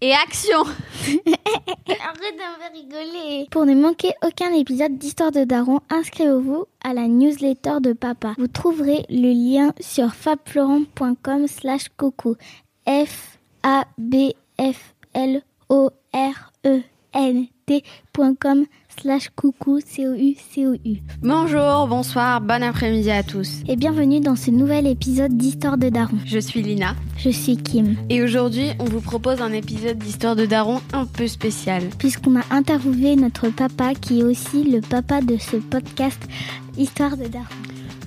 Et action Arrête de me rigoler. Pour ne manquer aucun épisode d'Histoire de Daron, inscrivez-vous à la newsletter de papa. Vous trouverez le lien sur fabflorent.com slash coucou. F-A-B-F-L-O-R-E-N-T.com slash coucou C-O-U-C-O-U. Bonjour, bonsoir, bon après-midi à tous. Et bienvenue dans ce nouvel épisode d'Histoire de Daron. Je suis Lina Je suis Kim. et aujourd'hui on vous propose un épisode d'Histoire de Daron un peu spécial. Puisqu'on a interviewé notre papa qui est aussi le papa de ce podcast Histoire de Daron.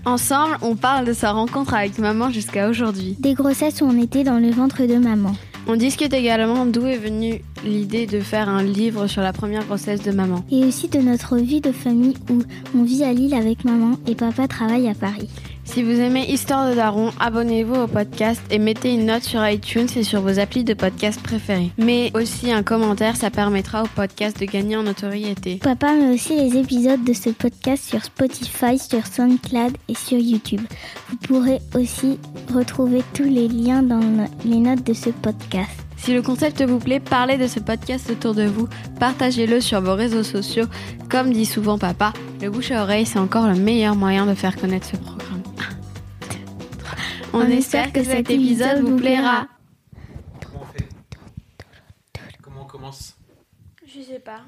Ensemble, on parle de sa rencontre avec maman jusqu'à aujourd'hui. Des grossesses où on était dans le ventre de maman. On discute également d'où est venue l'idée de faire un livre sur la première grossesse de maman. Et aussi de notre vie de famille où on vit à Lille avec maman et papa travaille à Paris. Si vous aimez Histoire de Daron, abonnez-vous au podcast et mettez une note sur iTunes et sur vos applis de podcast préférés. Mais aussi un commentaire, ça permettra au podcast de gagner en notoriété. Papa met aussi les épisodes de ce podcast sur Spotify, sur SoundCloud et sur YouTube. Vous pourrez aussi retrouver tous les liens dans les notes de ce podcast. Si le concept vous plaît, parlez de ce podcast autour de vous, partagez-le sur vos réseaux sociaux. Comme dit souvent papa, le bouche à oreille, c'est encore le meilleur moyen de faire connaître ce programme. On, espère que cet épisode vous plaira. Comment on fait Comment on commence Je sais pas.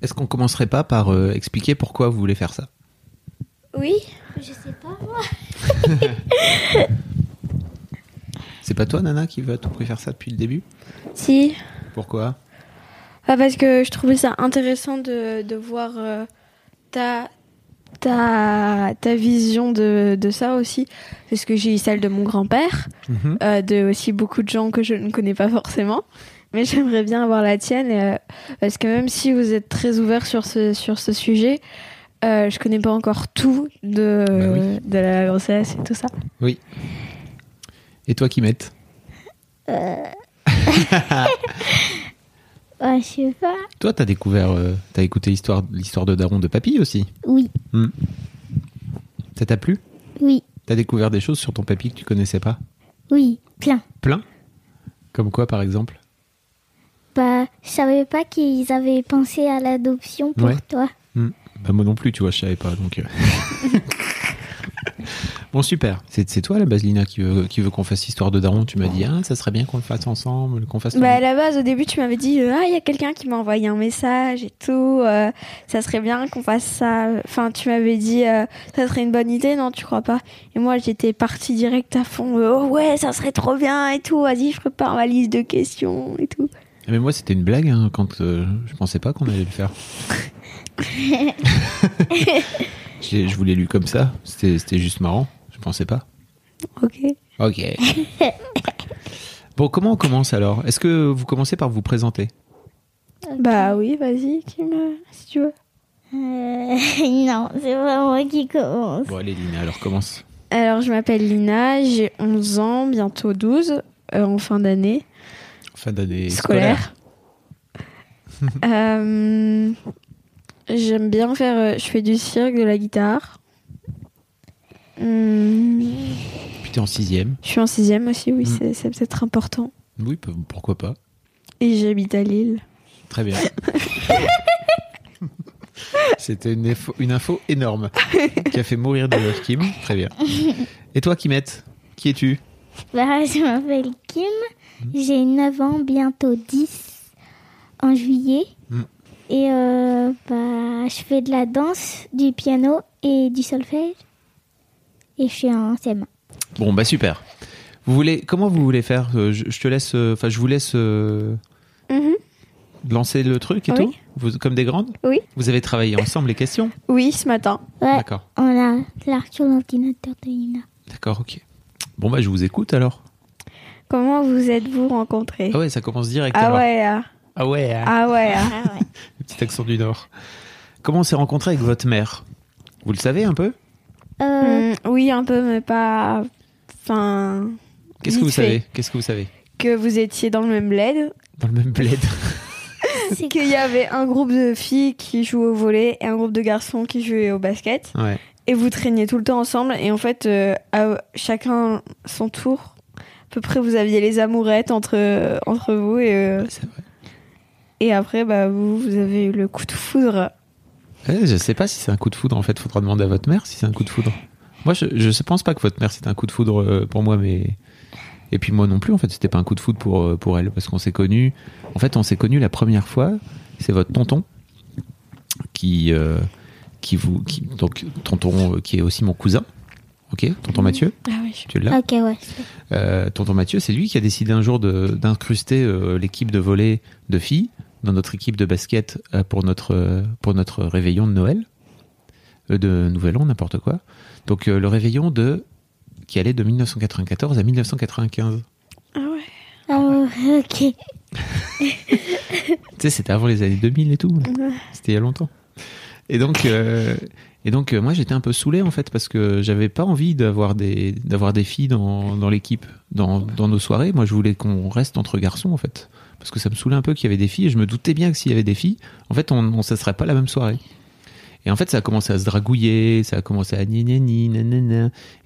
Est-ce qu'on commencerait pas par euh, expliquer pourquoi vous voulez faire ça? Oui Je sais pas moi. C'est pas toi, Nana, qui veut à tout prix faire ça depuis le début? Si. Pourquoi? Ah, parce que je trouvais ça intéressant de, de voir euh, ta, ta, ta vision de, de ça aussi. Parce que j'ai eu celle de mon grand-père, Mhm. euh, de aussi beaucoup de gens que je ne connais pas forcément. Mais j'aimerais bien avoir la tienne. euh, parce que même si vous êtes très ouvert sur ce, sur ce sujet, je connais pas encore tout de, Bah oui. de la grossesse et tout ça. Oui. Et toi, qui mette Ouais, je sais pas. Toi, t'as découvert, euh, t'as écouté l'histoire, l'histoire de Daron de Papy aussi? Oui, Ça t'a plu? Oui, T'as découvert des choses sur ton papy que tu connaissais pas? Oui, plein. Plein? Comme quoi, par exemple? Bah, je savais pas qu'ils avaient pensé à l'adoption pour Ouais. toi. Hmm. Bah moi non plus, tu vois, je savais pas. Donc. euh. bon super. C'est, c'est toi la Baselina qui veut, qui veut qu'on fasse histoire de Daron. Tu m'as dit ah ça serait bien qu'on le fasse ensemble, qu'on fasse. Bah, à la base, au début, tu m'avais dit euh, Ah, il y a quelqu'un qui m'a envoyé un message et tout. euh, ça serait bien qu'on fasse ça. Enfin, tu m'avais dit euh, Ça serait une bonne idée, non Tu crois pas? Et moi, j'étais partie direct à fond. oh, ouais, ça serait trop bien et tout. Vas-y, je prépare ma liste de questions et tout. Mais moi c'était une blague hein, quand euh, je pensais pas qu'on allait le faire. J'ai- je vous l'ai lu comme ça. C'était, c'était juste marrant. Je pensais pas. Ok. Ok. bon comment on commence alors? Est-ce que vous commencez par vous présenter? Bah oui, vas-y, Kim, si tu veux. Euh, non, c'est pas moi qui commence. Bon allez Lina alors commence. Alors, je m'appelle Lina, j'ai 11 ans, bientôt 12, euh, en fin d'année. Fin d'année scolaire. Euh, J'aime bien faire. euh, je fais du cirque, de la guitare. Hum, Puis t'es en sixième. je suis en sixième aussi, oui, Mm. c'est- c'est peut-être important. Oui pourquoi pas. Et j'habite à Lille. Très bien. C'était une, info- une info énorme qui a fait mourir de rire Kim. Très bien. Et toi, Kimette Qui es-tu? Bah, je m'appelle Kim, j'ai 9 ans, bientôt 10 en juillet. Mm. Et euh, bah, je fais de la danse, du piano et du solfège. Et je suis en CM1. Bon, bah super. Vous voulez, comment vous voulez faire Euh, je, je te laisse, euh, enfin, je vous laisse euh, Mhm. lancer le truc et Oui. tout? Vous, Comme des grandes? Oui. Vous avez travaillé ensemble les questions? Oui, ce matin. Ouais, D'accord. on a l'arc sur l'ordinateur de Lina. D'accord, ok. Bon, bah, je vous écoute alors. Comment vous êtes-vous rencontrés? Ah ouais, ça commence direct. Ah alors. ouais, ah, Ah ouais, ah ouais. ah. Ah ouais. le petit accent du Nord. Comment on s'est rencontré avec votre mère? Vous le savez un peu? Euh, Hmm, oui, un peu, mais pas. Enfin. Qu'est-ce que vous savez? Qu'est-ce que vous savez? Que vous étiez dans le même bled, Dans le même bled. c'est qu'il y avait un groupe de filles qui jouaient au volet et un groupe de garçons qui jouaient au basket. Ouais. Et vous traîniez tout le temps ensemble. Et en fait, euh, à chacun son tour, à peu près, vous aviez les amourettes entre, entre vous. Et, euh, C'est vrai. et après, bah, vous, vous avez eu le coup de foudre. Ouais, je sais pas si c'est un coup de foudre. En fait, faudra demander à votre mère si c'est un coup de foudre. Moi, je, je pense pas que votre mère c'était un coup de foudre euh, pour moi, mais et puis moi non plus. En fait, c'était pas un coup de foudre pour euh, pour elle parce qu'on s'est connus. En fait, on s'est connus la première fois. C'est votre tonton qui euh, qui vous qui, donc tonton qui est aussi mon cousin. Ok, tonton Mathieu, Ah oui. tu l'as. Ok, ouais. Euh, tonton Mathieu, c'est lui qui a décidé un jour de- d'incruster euh, l'équipe de volley de filles dans notre équipe de basket euh, pour notre euh, pour notre réveillon de Noël, Euh, de Nouvel An, n'importe quoi. Donc euh, le réveillon de qui allait de 1994 à 1995. Ah ouais. Ah ouais, ok. Tu sais, c'était avant les années 2000 et tout. C'était il y a longtemps. Et donc, euh, et donc euh, moi, j'étais un peu saoulé en fait parce que j'avais pas envie d'avoir des d'avoir des filles dans, dans l'équipe, dans, dans nos soirées. Moi, je voulais qu'on reste entre garçons en fait, parce que ça me saoulait un peu qu'il y avait des filles. Et je me doutais bien que s'il y avait des filles, en fait, on, on ça serait pas la même soirée. Et en fait, ça a commencé à se dragouiller, ça a commencé à ni ni ni.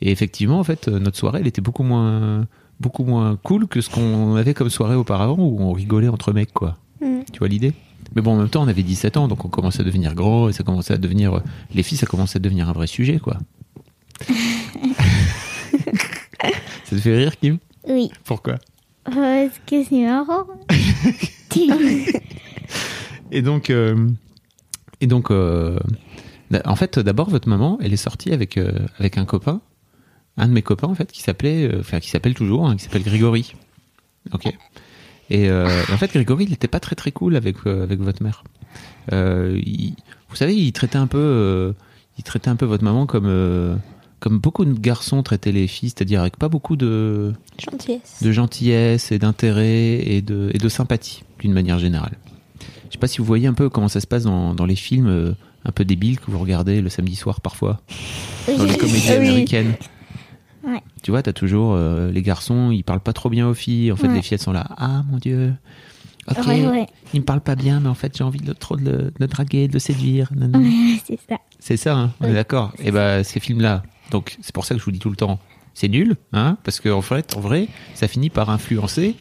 Et effectivement, en fait, euh, notre soirée, elle était beaucoup moins beaucoup moins cool que ce qu'on avait comme soirée auparavant où on rigolait entre mecs quoi. Mm. Tu vois l'idée? Mais bon, en même temps, on avait 17 ans, donc on commençait à devenir gros et ça commençait à devenir. Les filles, ça commençait à devenir un vrai sujet, quoi. ça te fait rire, Kim? Oui. Pourquoi? Que c'est marrant. Et donc, euh, et donc, euh, en fait, d'abord, votre maman, elle est sortie avec euh, avec un copain, un de mes copains, en fait, qui s'appelait, euh, enfin, qui s'appelle toujours, hein, qui s'appelle Grégory. Ok. Et, euh, en fait, Grégory, il n'était pas très très cool avec euh, avec votre mère. Euh, vous savez, il traitait un peu, euh, il traitait un peu votre maman comme euh, comme beaucoup de garçons traitaient les filles, c'est-à-dire avec pas beaucoup de Gentillesse. de gentillesse et d'intérêt et de, et de sympathie, d'une manière générale. Je sais pas si vous voyez un peu comment ça se passe dans, dans les films euh, un peu débiles que vous regardez le samedi soir parfois, dans les comédies américaines. Ouais. Tu vois, t'as toujours euh, les garçons, ils parlent pas trop bien aux filles. En fait, Ouais. les filles, elles sont là. Ah mon dieu. Ok, Ouais, il me parle pas bien, mais en fait, j'ai envie de trop de le, de le draguer, de le séduire. c'est ça. C'est ça, hein, on est d'accord. Et ben ces films-là, donc c'est pour ça que je vous dis tout le temps, c'est nul, hein, parce qu'en fait, en vrai, ça finit par influencer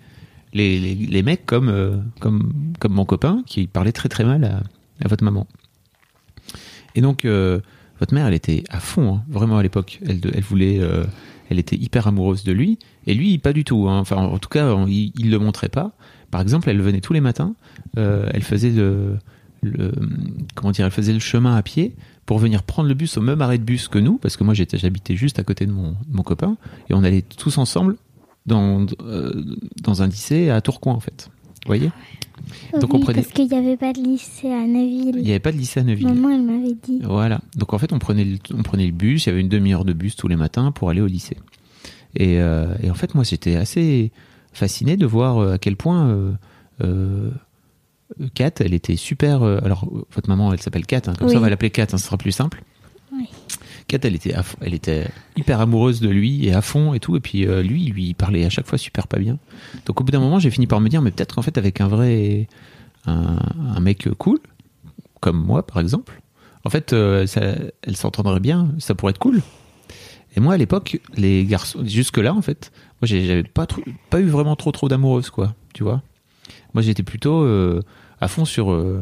les, les, les mecs comme, euh, comme, comme mon copain qui parlait très très mal à, votre maman. Et donc, euh, votre mère, elle était à fond, hein, vraiment à l'époque. Elle, elle voulait, euh, elle était hyper amoureuse de lui, et lui, pas du tout. hein. Enfin, en tout cas, il, le montrait pas. Par exemple, elle venait tous les matins, elle faisait le, comment dire, elle faisait le chemin à pied pour venir prendre le bus au même arrêt de bus que nous, parce que moi j'habitais juste à côté de mon, de mon copain, et on allait tous ensemble dans, euh, dans un lycée à Tourcoing en fait. Vous voyez? Donc, on prenait- parce qu'il n'y avait pas de lycée à Il Neuville. n'y avait pas de lycée à Neuville. Maman, elle m'avait dit. Voilà. Donc en fait, on prenait, le, on prenait le bus, il y avait une demi-heure de bus tous les matins pour aller au lycée. Et, euh, et en fait, moi, j'étais assez fasciné de voir euh, à quel point euh, Kat, elle était super. euh, alors, votre maman, elle s'appelle Kat, hein, comme Oui. ça on va l'appeler Kat, hein, ce sera plus simple. Oui. Kat, elle était, elle était hyper amoureuse de lui et à fond et tout. Et puis euh, lui, il lui parlait à chaque fois super pas bien. Donc au bout d'un moment, j'ai fini par me dire, mais peut-être qu'en fait, avec un vrai, un, un mec cool, comme moi par exemple, en fait, euh, ça, elle s'entendrait bien, ça pourrait être cool. Et moi, à l'époque, les garçons, jusque-là, en fait, moi, j'avais pas, pas eu vraiment trop, trop d'amoureuses, quoi, tu vois. Moi, j'étais plutôt euh, à fond sur euh,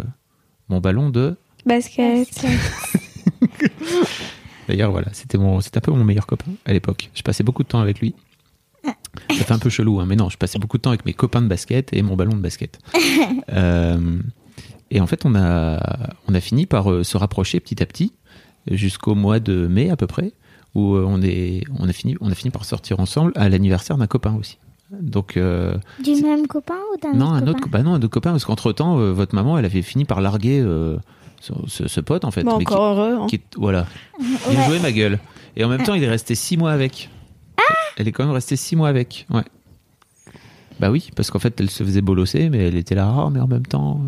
mon ballon de. Basket. D'ailleurs, voilà, c'était mon, c'était un peu mon meilleur copain à l'époque. Je passais beaucoup de temps avec lui. Ça fait un peu chelou, hein, mais non, je passais beaucoup de temps avec mes copains de basket et mon ballon de basket. Euh, et en fait, on a, on a fini par se rapprocher petit à petit jusqu'au mois de mai à peu près, où on, est, on, a fini, on a fini par sortir ensemble à l'anniversaire d'un copain aussi, Donc, euh, Du même copain ou d'un non, autre un copain autre, bah non, un autre copain, parce qu'entre temps, votre maman, elle avait fini par larguer euh, ce, ce- ce pote, en fait. Bon, mais qui- encore heureux. hein. qui voilà. Bien Ouais. joué, ma gueule. Et en même temps, il est resté six mois avec. Elle est quand même restée six mois avec. Ouais. Bah oui, parce qu'en fait, elle se faisait bolosser, mais elle était là, Ah, mais en même temps,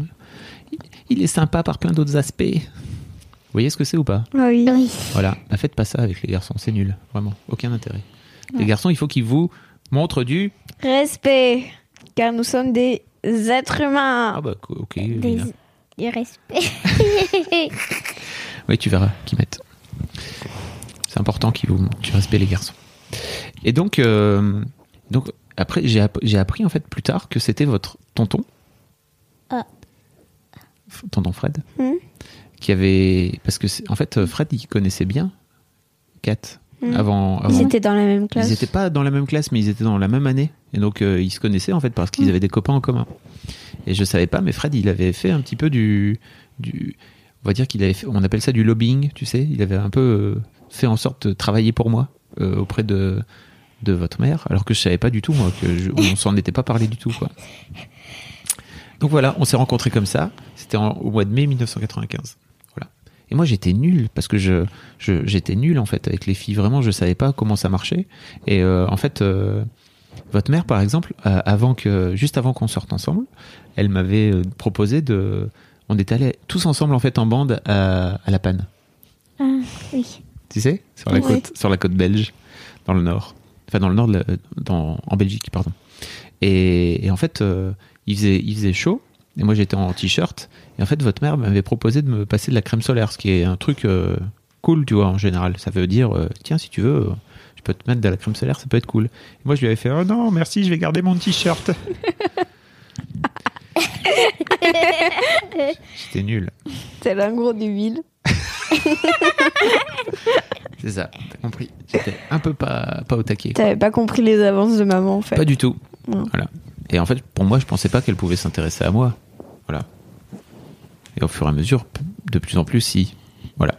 il- il est sympa par plein d'autres aspects. Vous voyez ce que c'est ou pas Ah oui. Voilà. Ne faites pas ça avec les garçons, c'est nul. Vraiment, aucun intérêt. Les garçons, il faut qu'ils vous montrent du. Respect, car nous sommes des êtres humains. Ah bah, ok. Des... Du respect. Oui, tu verras qu'ils mettent. C'est important qu'ils vous tu respectes les garçons. Et donc, euh, donc après, j'ai app- j'ai appris en fait plus tard que c'était votre tonton, Ah. Tonton Fred, Hmm. qui avait parce que en fait Fred il connaissait bien Kat Avant. avant- Ils étaient dans la même classe. Ils n'étaient pas dans la même classe, mais ils étaient dans la même année. Et donc, euh, ils se connaissaient, en fait, parce qu'ils Mm. avaient des copains en commun. Et je savais pas, mais Fred, il avait fait un petit peu du. du on va dire qu'il avait fait, on appelle ça du lobbying, tu sais. Il avait un peu euh, fait en sorte de travailler pour moi euh, auprès de, de votre mère, alors que je savais pas du tout, moi, que je- on s'en était pas parlé du tout, quoi. Donc voilà, on s'est rencontrés comme ça. C'était en- au mois de mai 1995. Et moi, j'étais nul parce que je, j'étais nul en fait avec les filles. Vraiment, je savais pas comment ça marchait. Et euh, en fait, euh, votre mère, par exemple, euh, avant que, juste avant qu'on sorte ensemble, elle m'avait proposé de. On est allés tous ensemble en fait en bande à, à La Panne. Ah, oui. Tu sais, sur la Ouais. côte, sur la côte belge, dans le nord. Enfin, dans le nord, de la- dans, en Belgique, pardon. Et, et en fait, il, faisait, il faisait chaud, et moi j'étais en t-shirt. Et en fait, votre mère m'avait proposé de me passer de la crème solaire, ce qui est un truc euh, cool, tu vois, en général. Ça veut dire, euh, tiens, si tu veux, je peux te mettre de la crème solaire, ça peut être cool. Et moi, je lui avais fait, oh non, merci, je vais garder mon t-shirt. J'étais nul. C'est l'ingro du ville. C'est ça, t'as compris. J'étais un peu pas, pas au taquet. T'avais pas compris les avances de maman en fait. Pas du tout. Non. Voilà. Et en fait, pour moi, je pensais pas qu'elle pouvait s'intéresser à moi. Voilà. Et au fur et à mesure, de plus en plus, si. Voilà.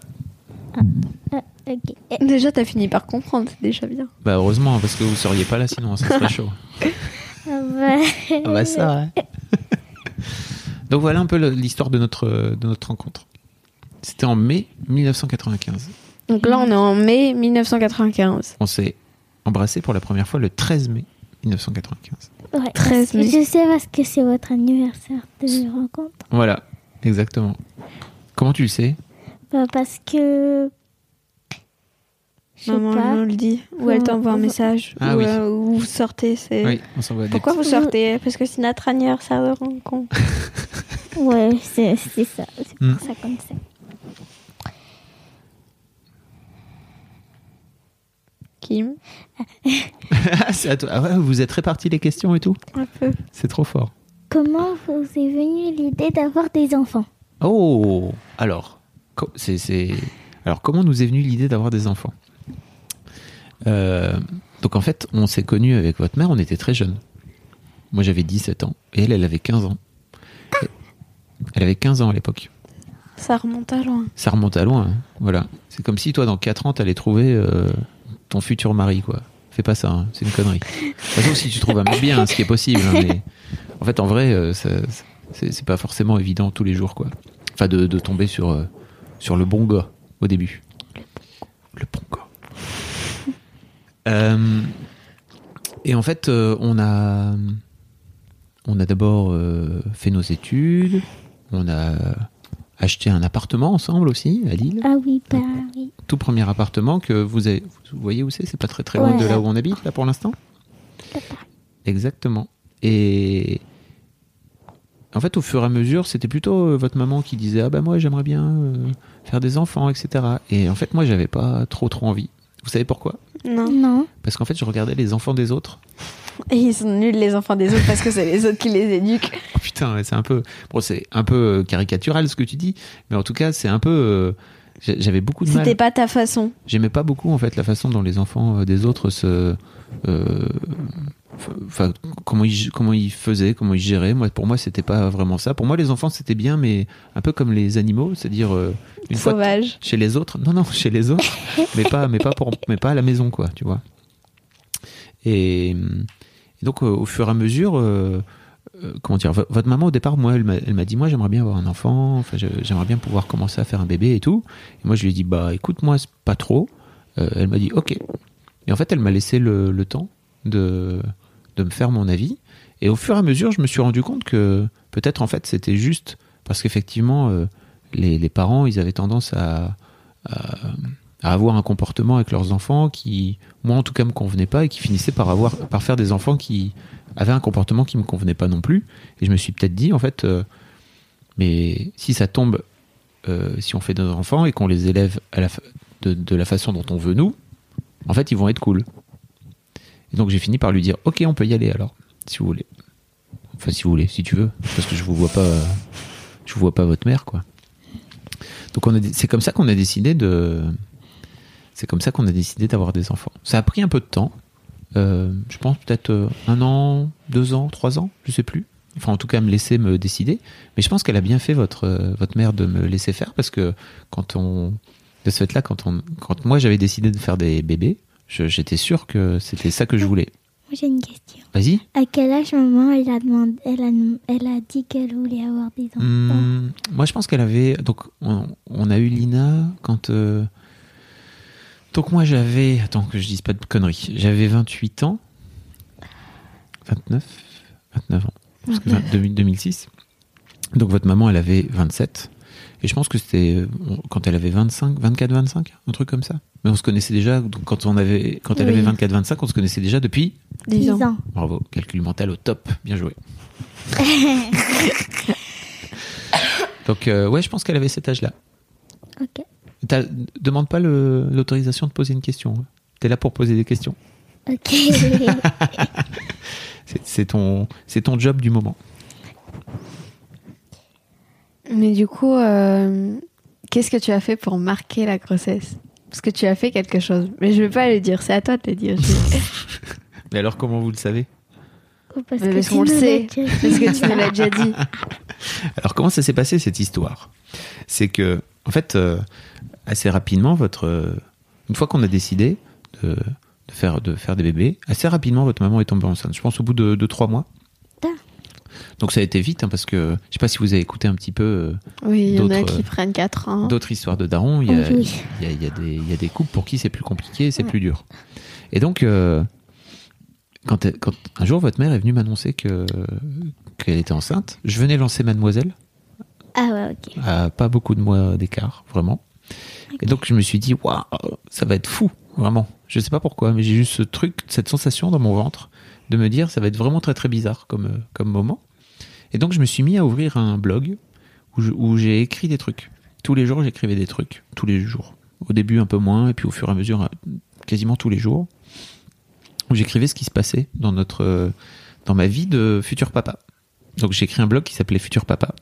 Ah, ok. Eh, Déjà, t'as fini par comprendre, c'est déjà bien. Bah heureusement, parce que vous seriez pas là sinon, ça serait chaud. ah bah, Ah bah ça, ouais. Donc voilà un peu l'histoire de notre, de notre rencontre. C'était en mai 1995. Donc là, on est en mai 1995. On s'est embrassé pour la première fois le 13 mai 1995. Ouais, 13 parce que mai. Je sais parce que c'est votre anniversaire de rencontre. Voilà, exactement. Comment tu le sais? Bah, parce que. Maman pas. le dit. Ou elle t'envoie un message. Ah ou, oui. euh, ou vous sortez. C'est... Oui, on s'envoie des Pourquoi vous sortez? Parce que c'est notre anniversaire de rencontre. Ouais, c'est c'est ça. C'est pour Hmm. ça qu'on sait. Kim Ah, c'est à toi. Ah ouais, vous êtes répartis les questions et tout Un peu. C'est trop fort. Comment vous est venue l'idée d'avoir des enfants? Oh Alors, c'est, c'est- alors comment nous est venue l'idée d'avoir des enfants? Euh, Donc en fait, on s'est connus avec votre mère, on était très jeunes. Moi j'avais 17 ans et elle, elle avait 15 ans. Et- Elle avait 15 ans à l'époque. Ça remonte à loin. Ça remonte à loin, hein. voilà. C'est comme si toi, dans 4 ans, t'allais trouver euh, ton futur mari, quoi. Fais pas ça, hein, c'est une connerie. De toute façon, si tu trouves un mec bien, ce qui est possible, hein, mais en fait, en vrai, euh, c'est pas forcément évident tous les jours, quoi. Enfin, de, de tomber sur, euh, sur le bon gars au début. Le bon gars. Euh, et en fait, on a, on a d'abord fait nos études, on a acheté un appartement ensemble aussi à Lille. Ah oui, bah oui. Tout premier appartement que vous avez. Vous voyez où c'est C'est pas très très loin Ouais. de là où on habite là pour l'instant. Exactement. Et en fait, au fur et à mesure, c'était plutôt euh, votre maman qui disait ah bah moi j'aimerais bien euh, faire des enfants, etc. Et en fait, moi j'avais pas trop trop envie. Vous savez pourquoi? Non. Non. Parce qu'en fait, je regardais les enfants des autres. Et ils sont nuls, les enfants des autres, parce que c'est les autres qui les éduquent. Oh, putain, c'est un peu, bon, c'est un peu euh, caricatural ce que tu dis, mais en tout cas, c'est un peu. euh, J'avais beaucoup de mal. C'était pas ta façon. J'aimais pas beaucoup en fait la façon dont les enfants euh, des autres se, euh, enfin comment ils comment ils faisaient, comment ils géraient. Moi, pour moi, c'était pas vraiment ça. Pour moi, les enfants c'était bien, mais un peu comme les animaux, c'est-à-dire euh, une fois de- Sauvage. chez les autres. Non, non, chez les autres, mais pas, mais pas pour, mais pas à la maison, quoi, tu vois. Et Et donc, au fur et à mesure, comment dire, votre maman au départ, moi, elle m'a dit, moi, j'aimerais bien avoir un enfant, j'aimerais bien pouvoir commencer à faire un bébé et tout. Et moi, je lui ai dit, bah, écoute, moi, c'est pas trop. elle m'a dit, ok. Et en fait, elle m'a laissé le, temps de, de me faire mon avis. Et au fur et à mesure, je me suis rendu compte que peut-être en fait c'était juste parce qu'effectivement euh, les, parents ils avaient tendance à, avoir un comportement avec leurs enfants qui moi en tout cas me convenait pas et qui finissait par avoir par faire des enfants qui avaient un comportement qui me convenait pas non plus. Et je me suis peut-être dit en fait euh, mais si ça tombe euh, si on fait des enfants et qu'on les élève à la de, de la façon dont on veut nous, en fait ils vont être cool. Et donc j'ai fini par lui dire ok on peut y aller alors si vous voulez. Enfin, si vous voulez, si tu veux, parce que je vous vois pas, je vous vois pas votre mère, quoi. Donc c'est comme ça qu'on a décidé de, c'est comme ça qu'on a décidé d'avoir des enfants. Ça a pris un peu de temps, euh, je pense peut-être euh, un an, deux ans, trois ans, je sais plus. Enfin, en tout cas, me laisser me décider. Mais je pense qu'elle a bien fait votre euh, votre mère de me laisser faire parce que quand on de ce fait-là, quand on, quand moi j'avais décidé de faire des bébés, j'étais sûr que c'était ça que je voulais j'ai une question. Vas-y. À quel âge maman elle a demandé, elle a, elle a dit qu'elle voulait avoir des enfants? Hmm, Moi, je pense qu'elle avait. Donc, on, a eu Lina quand. Euh, donc, moi, j'avais. Attends que je dise pas de conneries. J'avais 28 ans. 29 29 ans. Parce que 2006. Donc, votre maman, elle avait 27. Et je pense que c'était euh, quand elle avait 25, 24, 25, un truc comme ça. Mais on se connaissait déjà, donc quand, on avait, quand elle avait 24, 25, on se connaissait déjà depuis 10 ans. Bravo, calcul mental au top, bien joué. donc, euh, ouais, je pense qu'elle avait cet âge-là. Ok. Demande pas l'autorisation de poser une question. Hein. T'es là pour poser des questions. Ok. c'est ton, ton job du moment. Mais du coup, euh, qu'est-ce que tu as fait pour marquer la grossesse? Parce que tu as fait quelque chose. Mais je ne vais pas le dire, c'est à toi de le dire. Mais alors, comment vous le savez? Oh, Parce, qu'on le sait. Parce que tu nous l'as déjà dit. Alors, comment ça s'est passé cette histoire? C'est que, en fait, euh, assez rapidement, votre, une fois qu'on a décidé de, faire, de faire des bébés, assez rapidement, votre maman est tombée enceinte. Je pense au bout de trois mois. Donc ça a été vite, hein, parce que je sais pas si vous avez écouté un petit peu. Euh, oui, il y en a qui prennent 4 ans. D'autres histoires de Daron. Il y, a, il, y a, des, il y a des couples pour qui c'est plus compliqué, c'est plus dur. Et donc, euh, quand, quand, un jour votre mère est venue m'annoncer que qu'elle était enceinte, je venais lancer Mademoiselle. Ah ouais, ok. À pas beaucoup de mois d'écart, vraiment. Et donc je me suis dit, waouh, ça va être fou, vraiment. Je sais pas pourquoi, mais j'ai juste ce truc, cette sensation dans mon ventre de me dire, ça va être vraiment très très bizarre comme, comme moment. Et donc je me suis mis à ouvrir un blog où j'ai écrit des trucs. Tous les jours, j'écrivais des trucs. Tous les jours. Au début, un peu moins, et puis au fur et à mesure, quasiment tous les jours. Où j'écrivais ce qui se passait dans notre, dans ma vie de futur papa. Donc j'ai écrit un blog qui s'appelait Futur Papa.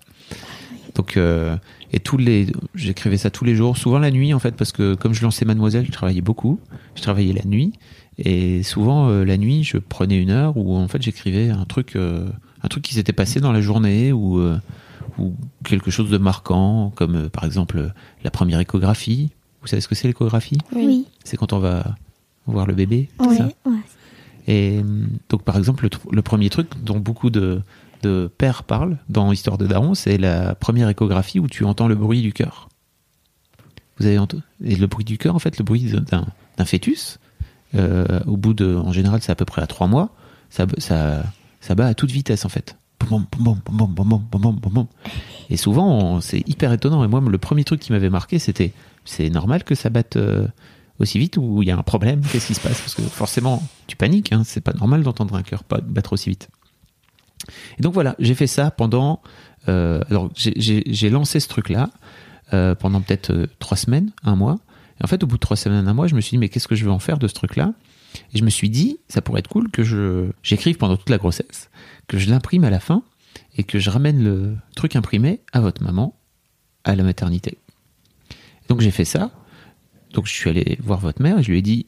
Donc euh, et tous les, j'écrivais ça tous les jours, souvent la nuit en fait, parce que comme je lançais Mademoiselle, je travaillais beaucoup. Je travaillais la nuit et souvent euh, la nuit, je prenais une heure où en fait j'écrivais un truc euh, un truc qui s'était passé dans la journée ou, euh, ou quelque chose de marquant, comme euh, par exemple la première échographie. Vous savez ce que c'est l'échographie? Oui. C'est quand on va voir le bébé. Oui. Ça? Et donc par exemple le, premier truc dont beaucoup de, de pères parlent dans Histoire de Daron, c'est la première échographie où tu entends le bruit du cœur. Vous avez entendu Et le bruit du cœur, en fait, le bruit d'un fœtus, euh, au bout de, en général, c'est à peu près à trois mois, ça, ça, ça bat à toute vitesse en fait. Et souvent, c'est hyper étonnant. Et moi, le premier truc qui m'avait marqué, c'était c'est normal que ça batte euh, aussi vite ou il y a un problème? Qu'est-ce qui se passe? Parce que forcément, tu paniques. Hein, c'est pas normal d'entendre un cœur battre aussi vite. Et donc voilà, j'ai fait ça pendant. Euh, alors, j'ai lancé ce truc-là euh, pendant peut-être trois semaines, un mois. Et en fait, au bout de trois semaines, un mois, je me suis dit mais qu'est-ce que je veux en faire de ce truc-là? Et je me suis dit, ça pourrait être cool que j'écrive pendant toute la grossesse, que je l'imprime à la fin et que je ramène le truc imprimé à votre maman à la maternité. Donc j'ai fait ça. Donc je suis allé voir votre mère et je lui ai dit,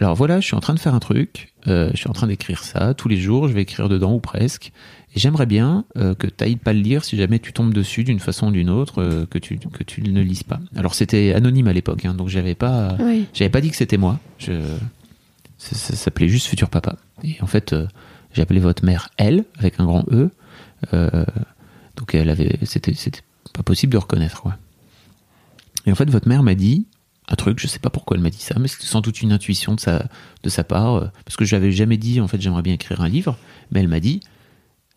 alors voilà, je suis en train de faire un truc, euh, je suis en train d'écrire ça tous les jours, je vais écrire dedans ou presque. Et j'aimerais bien euh, que tu ailles pas le lire si jamais tu tombes dessus d'une façon ou d'une autre, euh, que tu que tu ne lises pas. Alors c'était anonyme à l'époque, hein, donc j'avais pas j'avais pas dit que c'était moi. Je ça, s'appelait juste Futur Papa. Et en fait, euh, J'appelais votre mère elle avec un grand E. Euh, donc elle avait, c'était, c'était pas possible de reconnaître quoi. Et en fait, votre mère m'a dit un truc, je sais pas pourquoi elle m'a dit ça, mais c'était sans doute une intuition de sa, part, euh, parce que je n'avais jamais dit, en fait, j'aimerais bien écrire un livre, mais elle m'a dit,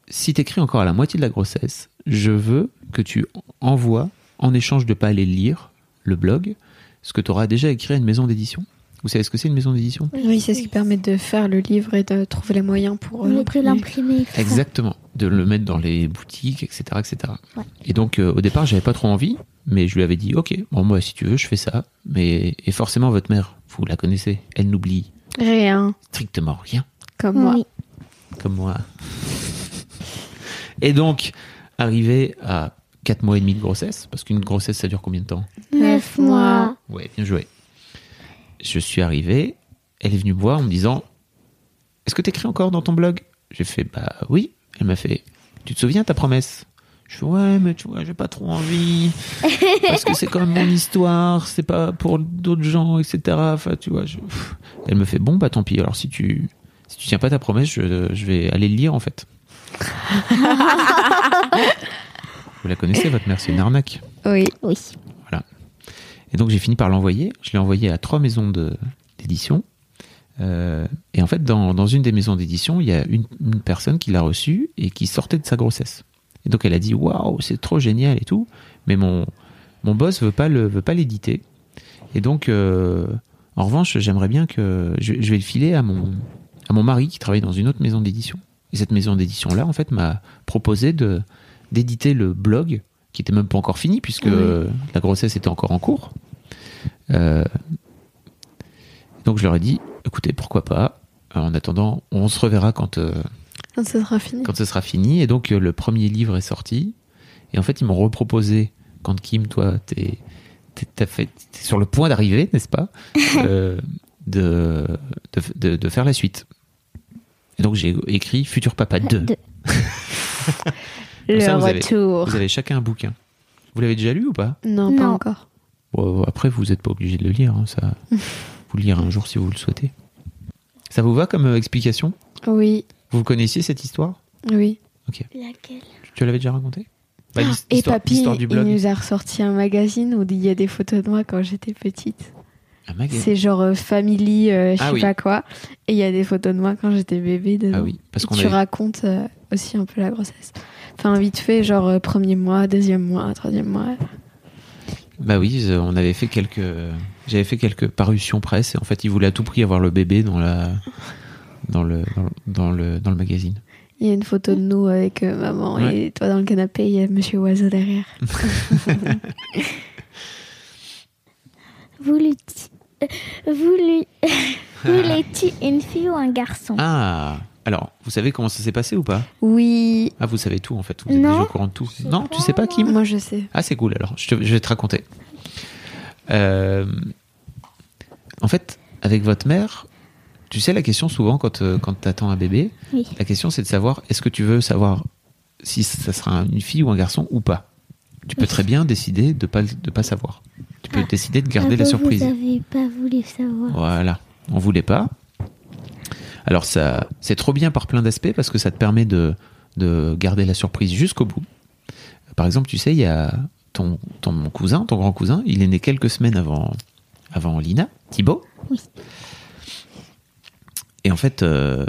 si t'écris encore à la moitié de la grossesse, je veux que tu envoies, en échange de pas aller lire le blog, ce que tu auras déjà écrit à une maison d'édition. Vous savez ce que c'est une maison d'édition? Oui, c'est ce qui permet de faire le livre et de trouver les moyens pour euh, l'imprimer. Exactement, de le mettre dans les boutiques, etc., etc. Ouais. Et donc euh, au départ, j'avais pas trop envie, mais je lui avais dit, ok, bon moi si tu veux, je fais ça. Mais et forcément votre mère, vous la connaissez, elle n'oublie Rien, strictement rien, comme moi. Comme moi. Et donc arrivé à 4 mois et demi de grossesse, parce qu'une grossesse ça dure combien de temps? Neuf mois. Ouais, bien joué. Je suis arrivé, elle est venue me voir en me disant Est-ce que t'écris encore dans ton blog? J'ai fait Bah oui. Elle m'a fait Tu te souviens ta promesse? Je fais Ouais, mais tu vois, j'ai pas trop envie. Parce que c'est quand même mon histoire, c'est pas pour d'autres gens, etc. Enfin, tu vois. je-. Elle me fait Bon, bah tant pis. Alors si tu, si tu tiens pas ta promesse, je, je vais aller le lire en fait. Vous la connaissez, votre mère, c'est une arnaque. Oui. Oui. Et donc j'ai fini par l'envoyer. Je l'ai envoyé à trois maisons d'édition. Euh, et en fait, dans, dans une des maisons d'édition, il y a une, une personne qui l'a reçu et qui sortait de sa grossesse. Et donc elle a dit waouh, c'est trop génial et tout. Mais mon mon boss veut pas le veut pas l'éditer. Et donc euh, en revanche, j'aimerais bien que je, je vais le filer à mon à mon mari qui travaille dans une autre maison d'édition. Et cette maison d'édition là, en fait, m'a proposé de d'éditer le blog qui était même pas encore fini puisque Oui. la grossesse était encore en cours. Euh, donc je leur ai dit, écoutez, pourquoi pas. Euh, En attendant, on se reverra quand, euh, Quand ce sera fini. quand ce sera fini. Et donc le premier livre est sorti. Et en fait, ils m'ont reproposé, quand Kim, toi, t'es t'es sur le point d'arriver, n'est-ce pas euh, de, de, de- de faire la suite. Et donc j'ai écrit Futur Papa 2. Le ça, vous avez- retour. Vous avez chacun un bouquin. Vous l'avez déjà lu ou pas Non, pas Non. encore. Bon, après, vous n'êtes pas obligé de le lire. hein, ça, vous le lire un jour si vous le souhaitez. Ça vous va comme euh, explication? Oui, Vous connaissiez cette histoire? Oui. Laquelle? Tu l'avais déjà racontée? Bah, l'his- Et papy, il nous a ressorti un magazine où il y a des photos de moi quand j'étais petite. Un magazine? C'est genre euh, Family, euh, je Ah sais oui. pas quoi. Et il y a des photos de moi quand j'étais bébé dedans. Ah oui, parce qu'on tu avait- racontes euh, aussi un peu la grossesse. Enfin, vite fait, genre euh, premier mois, deuxième mois, troisième mois. Bah oui, euh, on avait fait quelques. J'avais fait quelques parutions presse et en fait, ils voulaient à tout prix avoir le bébé dans la. Dans le, dans, le- dans le, dans le magazine. Il y a une photo de nous avec euh, maman Ouais. et toi dans le canapé, il y a Monsieur Oiseau derrière. Voulais-tu voulu- voulais-tu une fille ou un garçon? Ah Alors, vous savez comment ça s'est passé ou pas? Oui, Ah, vous savez tout en fait. Vous êtes Non. déjà au courant de tout. Non, tu sais pas, Kim moi je sais. Ah, c'est cool alors, je, te- je vais te raconter. Euh, en fait, avec votre mère, tu sais, la question souvent quand, euh, quand tu attends un bébé, Oui. la question c'est de savoir est-ce que tu veux savoir si ça sera une fille ou un garçon ou pas? Tu peux très bien décider de pas, de pas savoir. Tu peux Ah. décider de garder Ah la surprise. Vous avez pas voulu savoir. Voilà, on voulait pas. Alors ça, c'est trop bien par plein d'aspects parce que ça te permet de, de garder la surprise jusqu'au bout. Par exemple, tu sais, il y a ton, ton cousin, ton grand cousin, il est né quelques semaines avant, avant Lina, Thibaut. Oui. Et en fait, euh,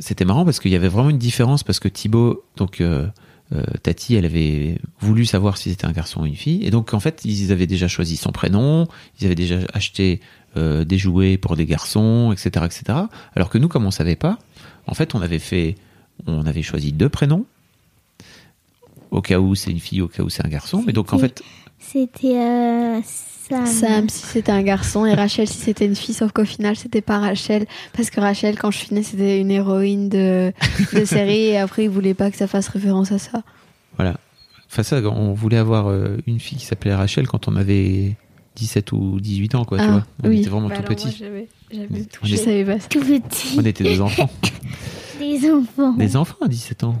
c'était marrant parce qu'il y avait vraiment une différence parce que Thibaut, donc euh, euh, Tati, elle avait voulu savoir si c'était un garçon ou une fille. Et donc, en fait, ils avaient déjà choisi son prénom, ils avaient déjà acheté euh, des jouets pour des garçons, etc., etc. Alors que nous, comme on savait pas, en fait, on avait fait, on avait choisi deux prénoms au cas où c'est une fille, au cas où c'est un garçon. Mais donc, en fait, C'était euh, Sam. Sam si c'était un garçon et Rachel si c'était une fille, sauf qu'au final c'était pas Rachel parce que Rachel quand je suis née c'était une héroïne de, de série et après ils voulaient pas que ça fasse référence à ça. voilà. Enfin, ça, on voulait avoir euh, une fille qui s'appelait Rachel quand on avait 17 ou 18 ans, quoi, tu Ah, vois. On oui. était vraiment Bah tout petits. j'avais- j'avais tout. Je savais pas ça. Tout petit. On était des enfants. Des enfants. Des enfants à 17 ans.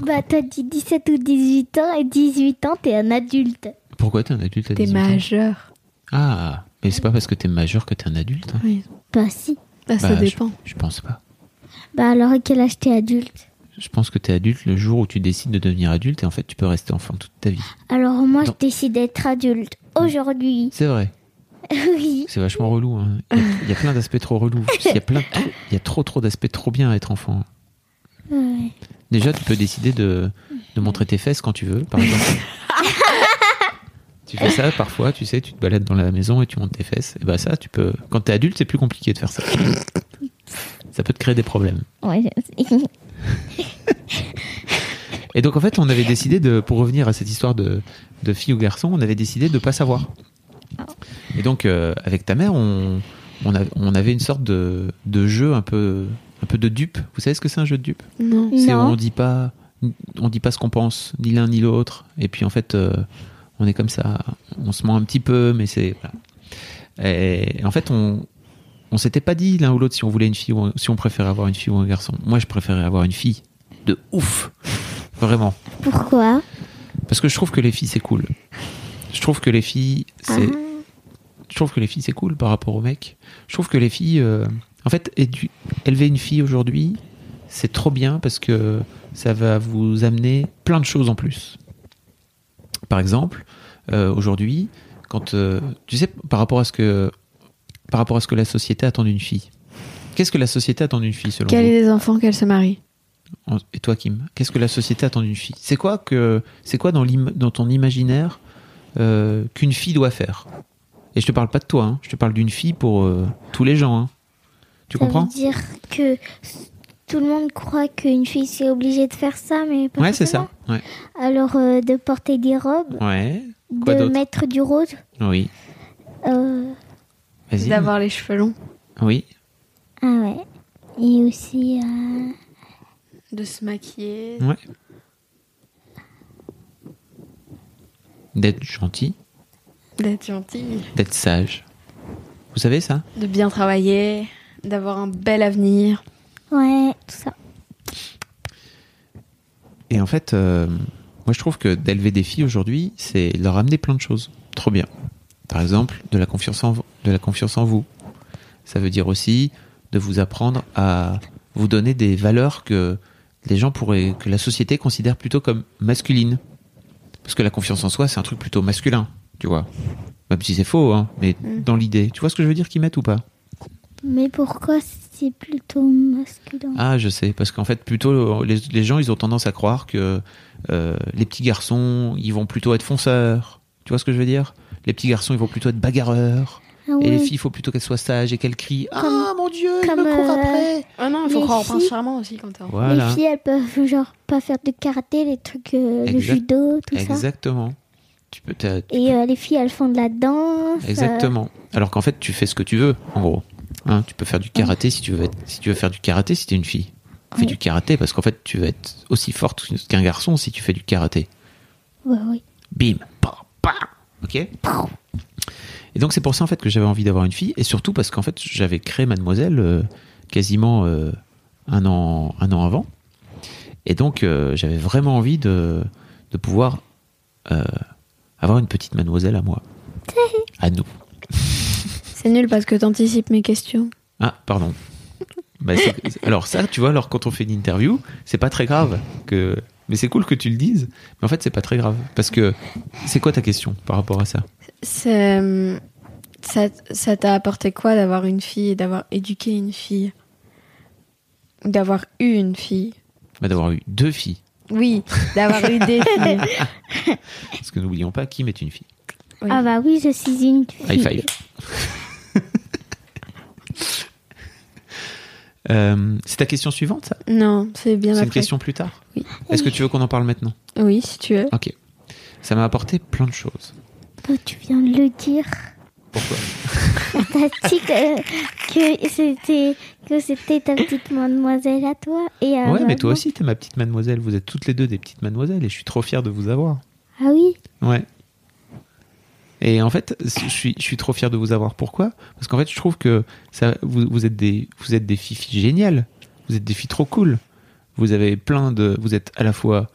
Bah, t'as dit 17 ou 18 ans et 18 ans, t'es un adulte. Pourquoi t'es un adulte à T'es 18 ans majeur. Ah, mais c'est pas parce que t'es majeur que t'es un adulte. hein. Oui. Bah, si. Bah, ça Bah, dépend. Je pense pas. Bah alors à quel âge t'es adulte? Je pense que tu es adulte le jour où tu décides de devenir adulte et en fait tu peux rester enfant toute ta vie. Alors moi Non. je décide d'être adulte aujourd'hui. C'est vrai. oui. C'est vachement relou. hein. Il y a- il y, a plein d'aspects trop relous. Il y a plein de trop- il y a trop trop d'aspects trop bien à être enfant. Ouais. Déjà, tu peux décider de, de montrer tes fesses quand tu veux, par exemple. tu fais ça parfois, tu sais, tu te balades dans la maison et tu montes tes fesses. Et bah ça, tu peux. Quand t'es adulte, c'est plus compliqué de faire ça. Ça peut te créer des problèmes. Ouais, je sais. Et donc en fait, on avait décidé de, pour revenir à cette histoire de, de fille ou garçon, on avait décidé de pas savoir. Et donc euh, avec ta mère, on, on, a- on avait une sorte de, de jeu un peu, un peu de dupe. Vous savez ce que c'est un jeu de dupe? Non. C'est où on dit pas, on dit pas ce qu'on pense, ni l'un ni l'autre. Et puis en fait, euh, on est comme ça, on se ment un petit peu, mais c'est voilà. Et en fait, on on s'était pas dit l'un ou l'autre si on voulait une fille ou un- si on préférait avoir une fille ou un garçon. Moi, je préférais avoir une fille de ouf, vraiment, Pourquoi? Parce que je trouve que les filles c'est cool. Je trouve que les filles c'est Ah. je trouve que les filles c'est cool par rapport aux mecs. Je trouve que les filles, euh, en fait, édu- élever une fille aujourd'hui, c'est trop bien parce que ça va vous amener plein de choses en plus. Par exemple, euh, aujourd'hui, quand euh, tu sais par rapport à ce que par rapport à ce que la société attend d'une fille. Qu'est-ce que la société attend d'une fille selon Qu'elle ait des enfants, qu'elle se marie. Et toi, Kim, qu'est-ce que la société attend d'une fille? C'est quoi que c'est quoi dans, l'im- dans ton imaginaire euh, qu'une fille doit faire? Et je te parle pas de toi, hein, je te parle d'une fille pour euh, tous les gens. hein. Tu Ça comprends? veut dire que tout le monde croit qu'une fille c'est obligé de faire ça, mais pas Ouais, c'est ça. Ouais. Alors euh, de porter des robes, Ouais. Quoi de mettre du rose, Oui. euh, Vas-y. D'avoir les cheveux longs. Oui. ah ouais, et aussi euh, De se maquiller. Ouais. D'être gentil, D'être gentil. d'être sage. Vous savez ça? De bien travailler. D'avoir un bel avenir. Ouais, tout ça. Et en fait, euh, moi je trouve que d'élever des filles aujourd'hui, c'est leur amener plein de choses. Trop bien. Par exemple, de la confiance en, de la confiance en vous. Ça veut dire aussi de vous apprendre à vous donner des valeurs que les gens pourraient, que la société considère plutôt comme masculines. Parce que la confiance en soi, c'est un truc plutôt masculin, tu vois. Même si c'est faux, hein, mais dans l'idée. Tu vois ce que je veux dire qu'ils mettent ou pas? Mais pourquoi c'est plutôt masculin? Ah, je sais, parce qu'en fait, plutôt, les, les gens, ils ont tendance à croire que euh, les petits garçons, ils vont plutôt être fonceurs. Tu vois ce que je veux dire? Les petits garçons, ils vont plutôt être bagarreurs. Ah Et les filles, il faut plutôt qu'elles soient sages et qu'elles crient Comme- Ah, mon Dieu, il me court euh, après Ah non, il faut croire au prince charmant aussi quand t'es. Voilà, Les filles, elles peuvent genre pas faire de karaté, les trucs, euh, le judo, tout ça. exactement. Tu peux, Et euh, les filles, elles font de la danse. euh, Exactement. Alors qu'en fait, tu fais ce que tu veux, en gros. Hein, tu peux faire du karaté si tu veux être, si tu veux faire du karaté si t'es une fille. Fais Oui. du karaté parce qu'en fait, tu vas être aussi forte qu'un garçon si tu fais du karaté. Ouais, oui. Bim. Ok. Et donc c'est pour ça en fait que j'avais envie d'avoir une fille et surtout parce qu'en fait j'avais créé Mademoiselle euh, quasiment euh, un an un an avant et donc euh, j'avais vraiment envie de de pouvoir avoir une petite Mademoiselle à moi, à nous. C'est nul parce que t'anticipes mes questions. Ah pardon. Bah, alors ça tu vois alors quand on fait une interview c'est pas très grave que mais c'est cool que tu le dises mais en fait c'est pas très grave parce que c'est quoi ta question par rapport à ça? C'est. euh, Ça ça t'a apporté quoi d'avoir une fille et d'avoir éduqué une fille? Ou D'avoir eu une fille? Bah, d'avoir eu deux filles Oui, d'avoir eu des filles. Parce que n'oublions pas, Kim est une fille? Oui. Ah bah oui, je suis une fille. High five. Euh, c'est ta question suivante, ça? Non, c'est bien C'est une question plus tard? Oui. Est-ce que tu veux qu'on en parle maintenant? Oui, si tu veux. Ok. Ça m'a apporté plein de choses. Bah, tu viens de le dire. Pourquoi? T'as dit que, que c'était que c'était ta petite mademoiselle à toi et à Ouais, mais toi aussi, t'es ma petite mademoiselle. Vous êtes toutes les deux des petites mademoiselles et je suis trop fier de vous avoir. Ah oui? Ouais. Et en fait, je suis, je suis trop fier de vous avoir. Pourquoi? Parce qu'en fait, je trouve que ça, vous, vous êtes des, vous êtes des filles géniales. Vous êtes des filles trop cool. Vous avez plein de, vous êtes à la fois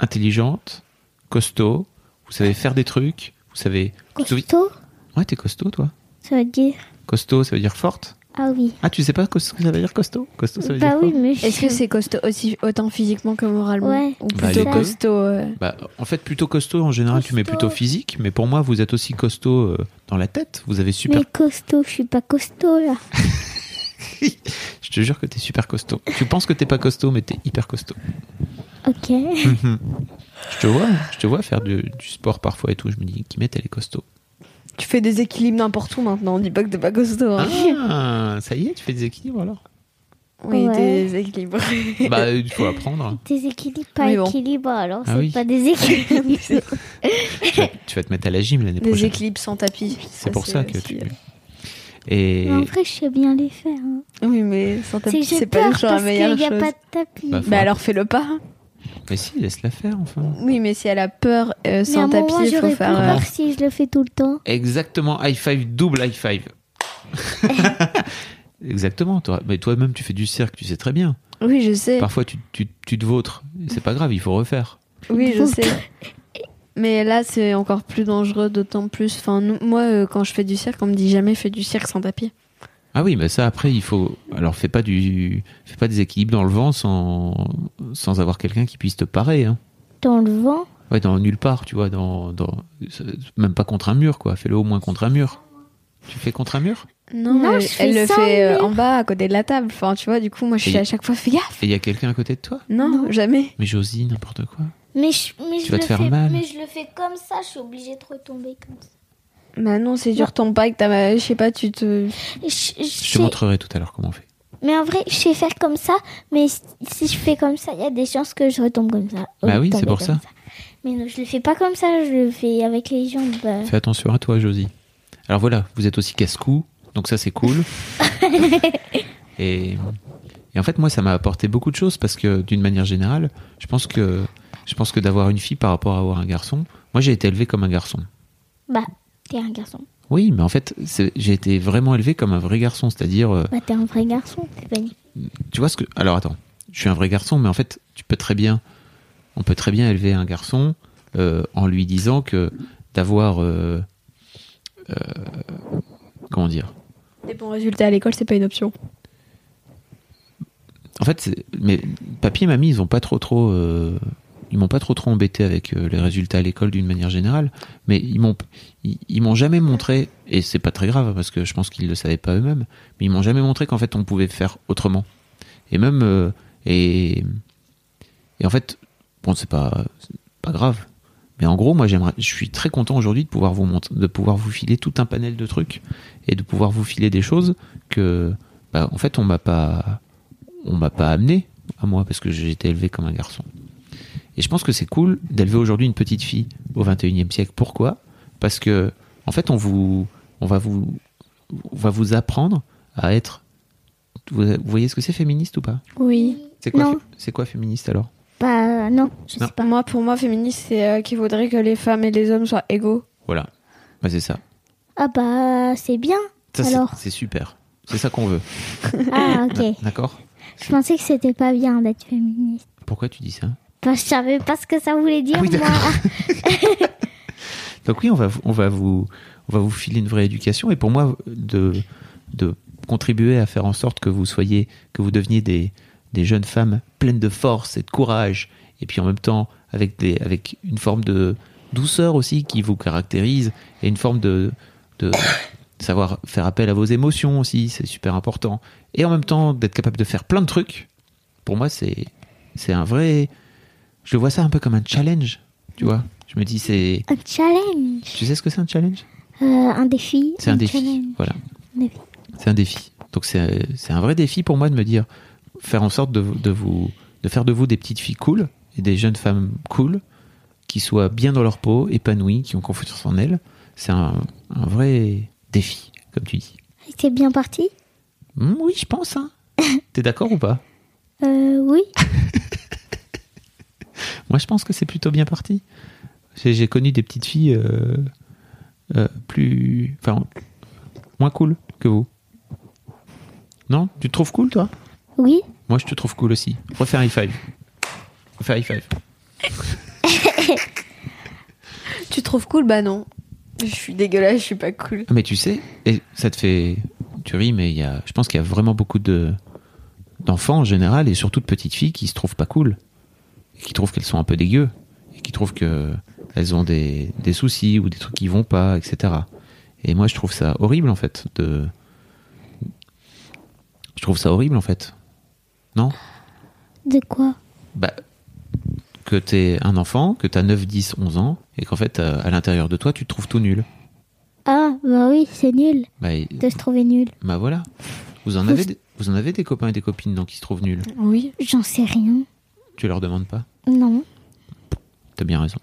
intelligente, costaud. Vous savez faire des trucs. Vous savez. Costaud, Ouais, t'es costaud, toi. ça veut dire? Costaud, ça veut dire forte. Ah oui. Ah, tu sais pas ce que ça veut dire costaud? Costaud, ça veut Bah dire oui, mais Est-ce que c'est costaud aussi autant physiquement que moralement Ouais. Ou Bah, plutôt costaud euh, Bah, en fait, plutôt costaud, en général, tu mets plutôt physique, mais pour moi, vous êtes aussi costaud euh, dans la tête. Vous avez super. Mais costaud, je suis pas costaud là. Je te jure que t'es super costaud. Tu penses que t'es pas costaud, mais t'es hyper costaud. Ok. Je te vois, je te vois faire du, du sport parfois et tout. Je me dis, Kimet, elle est costaud. Tu fais des équilibres n'importe où maintenant, on dit pas que t'es pas costaud. hein. Ah, ça y est, tu fais des équilibres alors Oui, Ouais. des équilibres. Bah, il faut apprendre. Déséquilibre, pas Mais bon. équilibre, alors Ah c'est oui. pas déséquilibre. Tu vas, tu vas te mettre à la gym l'année des prochaine. équilibres sans tapis. C'est pour ça que aussi, tu. euh, Et Mais en vrai, je sais bien les faire. hein. Oui, mais sans C'est tapis, que j'ai c'est pas peur toujours parce la qu'il meilleure n'y a chose. pas de tapis. Bah, faut- Bah alors fais-le pas. Mais si, laisse-la faire enfin. Oui, mais si elle a peur euh, Mais à sans un tapis, il faut plus faire. euh, peur si je le fais tout le temps. Exactement, high five, double high five. Exactement, toi. Mais toi-même, tu fais du cirque, tu sais très bien. Oui, je sais. Parfois, tu, tu, tu te vautres. C'est pas grave, il faut refaire. Oui, je sais. Mais là, c'est encore plus dangereux, d'autant plus. Enfin, nous- moi, euh, quand je fais du cirque, on me dit jamais fais du cirque sans tapis. Ah oui, mais ça après il faut. Alors fais pas du, fais pas des équilibres dans le vent sans sans avoir quelqu'un qui puisse te parer. Hein. Dans le vent? Ouais, dans nulle part, tu vois, dans, dans même pas contre un mur quoi. Fais-le au moins contre un mur. Tu fais contre un mur? Non, Non, elle, je fais elle le fait euh, en bas, à côté de la table. Enfin, tu vois, du coup, moi, je suis à chaque fois, fais gaffe. Et il y a quelqu'un à côté de toi? Non, Non. jamais. Mais Josie, n'importe quoi. Mais je, mais Tu je vas le te faire fais, mal. Mais je le fais comme ça, je suis obligée de retomber comme ça. Bah non, c'est dur, ton pas que t'as, je sais pas, tu te. Je, je Je te montrerai tout à l'heure comment on fait. Mais en vrai, je sais faire comme ça, mais si- je fais comme ça, il y a des chances que je retombe comme ça. Bah oui, c'est pour comme ça. Mais non, je le fais pas comme ça, je le fais avec les jambes. bah. Fais attention à toi, Josie. Alors voilà, vous êtes aussi casse-cou, donc ça c'est cool. et, et en fait, moi, ça m'a apporté beaucoup de choses parce que d'une manière générale, je pense que je pense que d'avoir une fille par rapport à avoir un garçon, moi j'ai été élevé comme un garçon. Bah, t'es un garçon. Oui, mais en fait, j'ai été vraiment élevé comme un vrai garçon, c'est-à-dire, euh, Bah, t'es un vrai garçon, dit. tu vois ce que. Alors attends, je suis un vrai garçon, mais en fait, tu peux très bien, on peut très bien élever un garçon euh, en lui disant que d'avoir, euh, euh, comment dire, Des bons résultats à l'école, c'est pas une option. En fait, mais papy et mamie, ils ont pas trop trop, euh, ils m'ont pas trop trop embêté avec euh, les résultats à l'école d'une manière générale, mais ils m'ont, ils, m'ont jamais montré, et c'est pas très grave parce que je pense qu'ils le savaient pas eux-mêmes, mais ils m'ont jamais montré qu'en fait on pouvait faire autrement. Et même euh, et et en fait, bon, c'est pas pas grave. Mais en gros, moi, j'aimerais, je suis très content aujourd'hui de pouvoir vous montrer, de pouvoir vous filer tout un panel de trucs et de pouvoir vous filer des choses que, bah, en fait, on m'a pas, on m'a pas amené à moi parce que j'ai été élevé comme un garçon. Et je pense que c'est cool d'élever aujourd'hui une petite fille au 21e siècle. Pourquoi? Parce que en fait, on vous, on va vous, on va vous apprendre à être. Vous, vous voyez ce que c'est féministe ou pas? Oui. C'est quoi, c'est quoi féministe alors? Bah, non, je Non. sais pas. Moi, pour moi, féministe, c'est euh, qu'il faudrait que les femmes et les hommes soient égaux. Voilà. Bah, c'est ça. Ah, bah, c'est bien. Ça, c'est- Alors. c'est super. C'est ça qu'on veut. Ah, ok. D'accord? Je pensais que c'était pas bien d'être féministe. Pourquoi tu dis ça? Bah, je savais pas ce que ça voulait dire, Ah oui, moi. Donc oui, on va, vous- on va vous, on va vous filer une vraie éducation. Et pour moi, de, de contribuer à faire en sorte que vous soyez, que vous deveniez des, des jeunes femmes pleines de force et de courage, et puis en même temps avec des, avec une forme de douceur aussi qui vous caractérise et une forme de, de savoir faire appel à vos émotions aussi, c'est super important. Et en même temps d'être capable de faire plein de trucs. Pour moi, c'est, c'est un vrai. Je vois ça un peu comme un challenge, tu vois. Je me dis c'est Un challenge. tu sais ce que c'est un challenge? Euh, un défi. C'est un défi. challenge. Voilà. C'est un défi. Donc c'est un vrai défi pour moi de me dire, faire en sorte de, vous- de vous, de faire de vous des petites filles cool et des jeunes femmes cool qui soient bien dans leur peau, épanouies, qui ont confiance en elles. C'est un, un vrai défi, comme tu dis. C'est bien parti Hmm, oui, je pense. Hein. T'es d'accord ou pas? Euh, oui. Moi, je pense que c'est plutôt bien parti. J'ai connu des petites filles euh, euh, plus, enfin, moins cool que vous. Non? Tu te trouves cool, toi? Oui. Moi, je te trouve cool aussi. Refais un high five. Refais un high five. Tu trouves cool? Bah non. Je suis dégueulasse, je suis pas cool. Ah, mais tu sais, et ça te fait. Tu tu mais il y a, je pense qu'il y a vraiment beaucoup de d'enfants en général et surtout de petites filles qui se trouvent pas cool, et qui trouvent qu'elles sont un peu dégueu, et qui trouvent que elles ont des, des soucis ou des trucs qui vont pas, etc. Et moi, je trouve ça horrible en fait de. Je trouve ça horrible en fait. Non? De quoi? Bah, que t'es un enfant, que t'as 9, 10, 11 ans, et qu'en fait, euh, à l'intérieur de toi, tu te trouves tout nul. Ah, bah oui, c'est nul Bah, de se trouver nul. bah voilà. Vous en, avez des, vous en avez des copains et des copines non, qui se trouvent nuls. Oui. J'en sais rien. Tu leur demandes pas Non. T'as bien raison.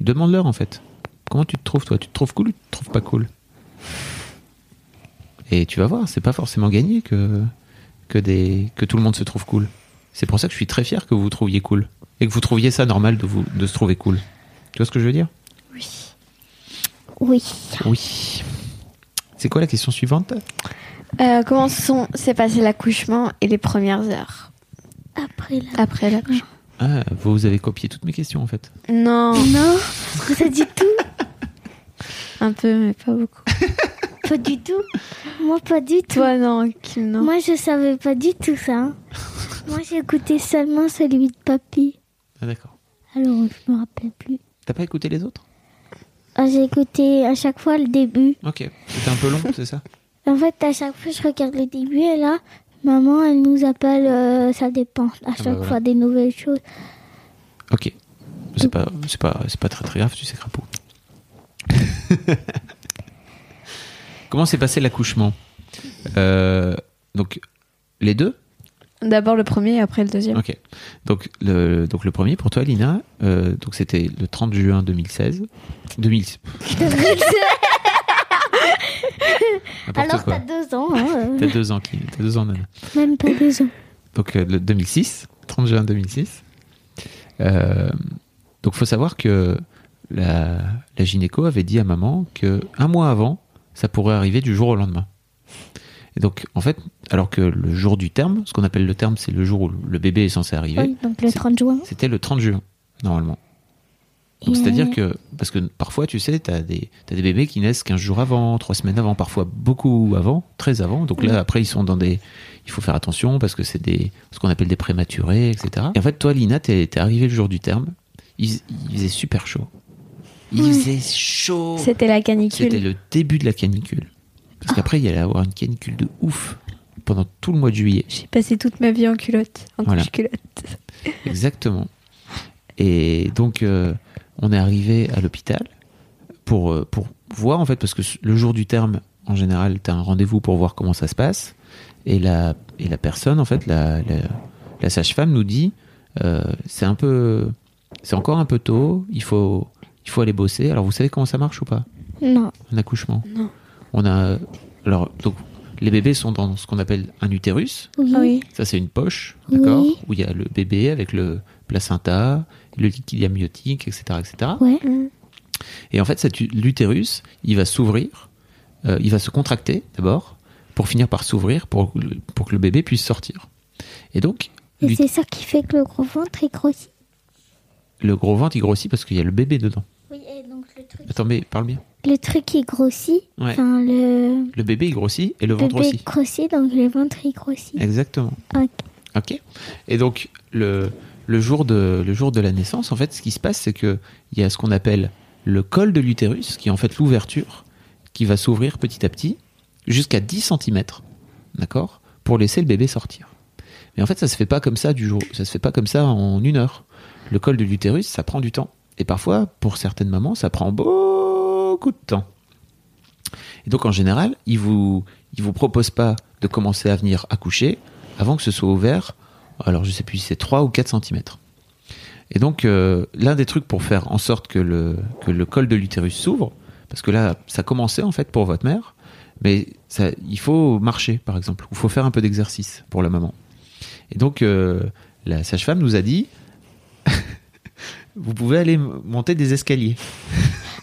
Demande-leur en fait. Comment tu te trouves toi? Tu te trouves cool ou tu te trouves pas cool? Et tu vas voir, c'est pas forcément gagné que, que, des, que tout le monde se trouve cool. C'est pour ça que je suis très fier que vous vous trouviez cool. Et que vous trouviez ça normal de, vous, de se trouver cool. Tu vois ce que je veux dire? Oui. Oui. Oui. C'est quoi la question suivante? Euh, comment s'est passé l'accouchement et les premières heures? Après là. après l'accouchement Ah, vous avez copié toutes mes questions en fait. Non, Non, ça dit tout. un peu, mais pas beaucoup. Pas du tout. Moi, pas du tout. Toi, non, Kim, non. Moi, je savais pas du tout ça. hein. Moi, j'écoutais seulement celui de papy. Ah d'accord. Alors, je me rappelle plus. T'as pas écouté les autres? Ah, j'ai écouté à chaque fois le début. Ok. C'était un peu long, c'est ça? En fait, à chaque fois, je regarde le début et là, maman, elle nous appelle, euh, ça dépend. À chaque voilà. fois, des nouvelles choses. Ok. C'est pas, c'est pas, c'est pas très très grave, tu sais, crapaud. Comment s'est passé l'accouchement? Euh, Donc, les deux? D'abord le premier et après le deuxième. Ok. Donc le, donc le premier pour toi, Lina, euh, donc c'était le 30 juin 2016. 2000. Alors, t'as deux ans, hein, T'as deux ans, qui, t'as deux ans, nana. même pas deux ans. Donc euh, le 2006, 30 juin 2006. Euh, donc faut savoir que la, la gynéco avait dit à maman que un mois avant, ça pourrait arriver du jour au lendemain. Et donc en fait, alors que le jour du terme, ce qu'on appelle le terme, c'est le jour où le bébé est censé arriver, Oui, donc le C'est- 30 juin. c'était le 30 juin normalement. C'est-à-dire que parce que parfois tu sais, t'as des t'as des bébés qui naissent 15 jours avant, 3 semaines avant, parfois beaucoup avant, très avant. Donc là après ils sont dans des il faut faire attention parce que c'est des ce qu'on appelle des prématurés, etc. Et en fait toi Lina t'es t'es arrivée le jour du terme, il, il faisait super chaud. Il faisait chaud. C'était la canicule. C'était le début de la canicule. Parce qu'après il y allait avoir une canicule de ouf pendant tout le mois de juillet. J'ai passé toute ma vie en culotte, en Voilà. culotte. Exactement. Et donc, euh, on est arrivé à l'hôpital pour, euh, pour voir, en fait, parce que le jour du terme, en général, tu as un rendez-vous pour voir comment ça se passe. Et la, et la personne, en fait, la, la, la sage-femme nous dit euh, c'est un peu. C'est encore un peu tôt, il faut, il faut aller bosser. Alors, vous savez comment ça marche ou pas? Non. Un accouchement? Non. On a. Alors, donc, les bébés sont dans ce qu'on appelle un utérus. Oui. Oui. Ça, c'est une poche, d'accord? Oui. Où il y a le bébé avec le placenta, le liquide amniotique, etc. etc. Ouais. Mm. Et en fait, l'utérus, il va s'ouvrir, euh, il va se contracter d'abord, pour finir par s'ouvrir, pour, le- pour que le bébé puisse sortir. Et donc, Et c'est ça qui fait que le gros ventre est grossi. le gros ventre, il grossit parce qu'il y a le bébé dedans. Oui, et donc le truc. Attends, mais parle bien. Le truc il grossit. Ouais. Enfin, le Le bébé, il grossit et le ventre bébé aussi. grossit, donc le ventre il grossit. Exactement. Ok. Ok. Et donc le, le jour de la naissance, en fait, ce qui se passe, c'est que il y a ce qu'on appelle le col de l'utérus, qui est en fait l'ouverture, qui va s'ouvrir petit à petit jusqu'à 10 cm, pour laisser le bébé sortir. Mais en fait, ça se fait pas comme ça du jour, ça se fait pas comme ça en une heure. Le col de l'utérus, ça prend du temps. Et parfois, pour certaines mamans, ça prend beaucoup de temps. Et donc, en général, ils vous, ils vous proposent pas de commencer à venir accoucher avant que ce soit ouvert. Alors, je sais plus si c'est 3 ou 4 cm. Et donc, euh, l'un des trucs pour faire en sorte que le, que le col de l'utérus s'ouvre, parce que là, ça commençait en fait pour votre mère, mais ça, il faut marcher, par exemple, ou il faut faire un peu d'exercice pour la maman. Et donc, euh, la sage-femme nous a dit, vous pouvez aller monter des escaliers.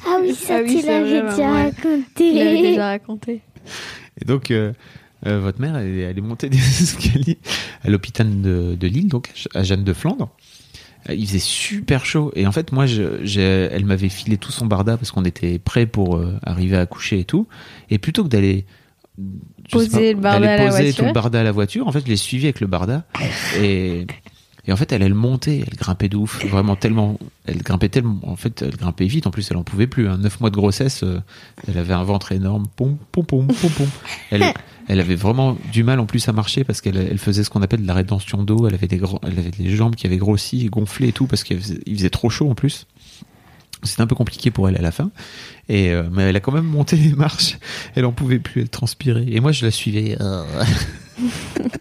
Ah oui, ça Ah oui, tu l'avais vrai, déjà maman, ouais. raconté. Il l'avait déjà raconté. Et donc, euh, euh, votre mère, elle, est- elle est montée des escaliers à l'hôpital de, de Lille, donc à Jeanne de Flandre. Euh, Il faisait super chaud. Et en fait, moi, je, elle m'avait filé tout son barda parce qu'on était prêt pour euh, arriver à coucher et tout. Et plutôt que d'aller Poser le barda à la voiture. tout le barda à la voiture. En fait, je l'ai suivi avec le barda et et en fait, elle, elle montait, elle grimpait de ouf, vraiment tellement, elle grimpait tellement, en fait, elle grimpait vite. En plus, elle en pouvait plus. Hein. Neuf mois de grossesse, euh, elle avait un ventre énorme, pom pom pom pom pom. Elle, elle avait vraiment du mal en plus à marcher parce qu'elle elle faisait ce qu'on appelle de la rétention d'eau. Elle avait des grands, elle avait des jambes qui avaient grossi, et gonflé et tout parce qu'il faisait, trop chaud en plus. C'était un peu compliqué pour elle à la fin. Et euh, mais elle a quand même monté les marches. Elle en pouvait plus, elle transpirait. Et moi, je la suivais. euh.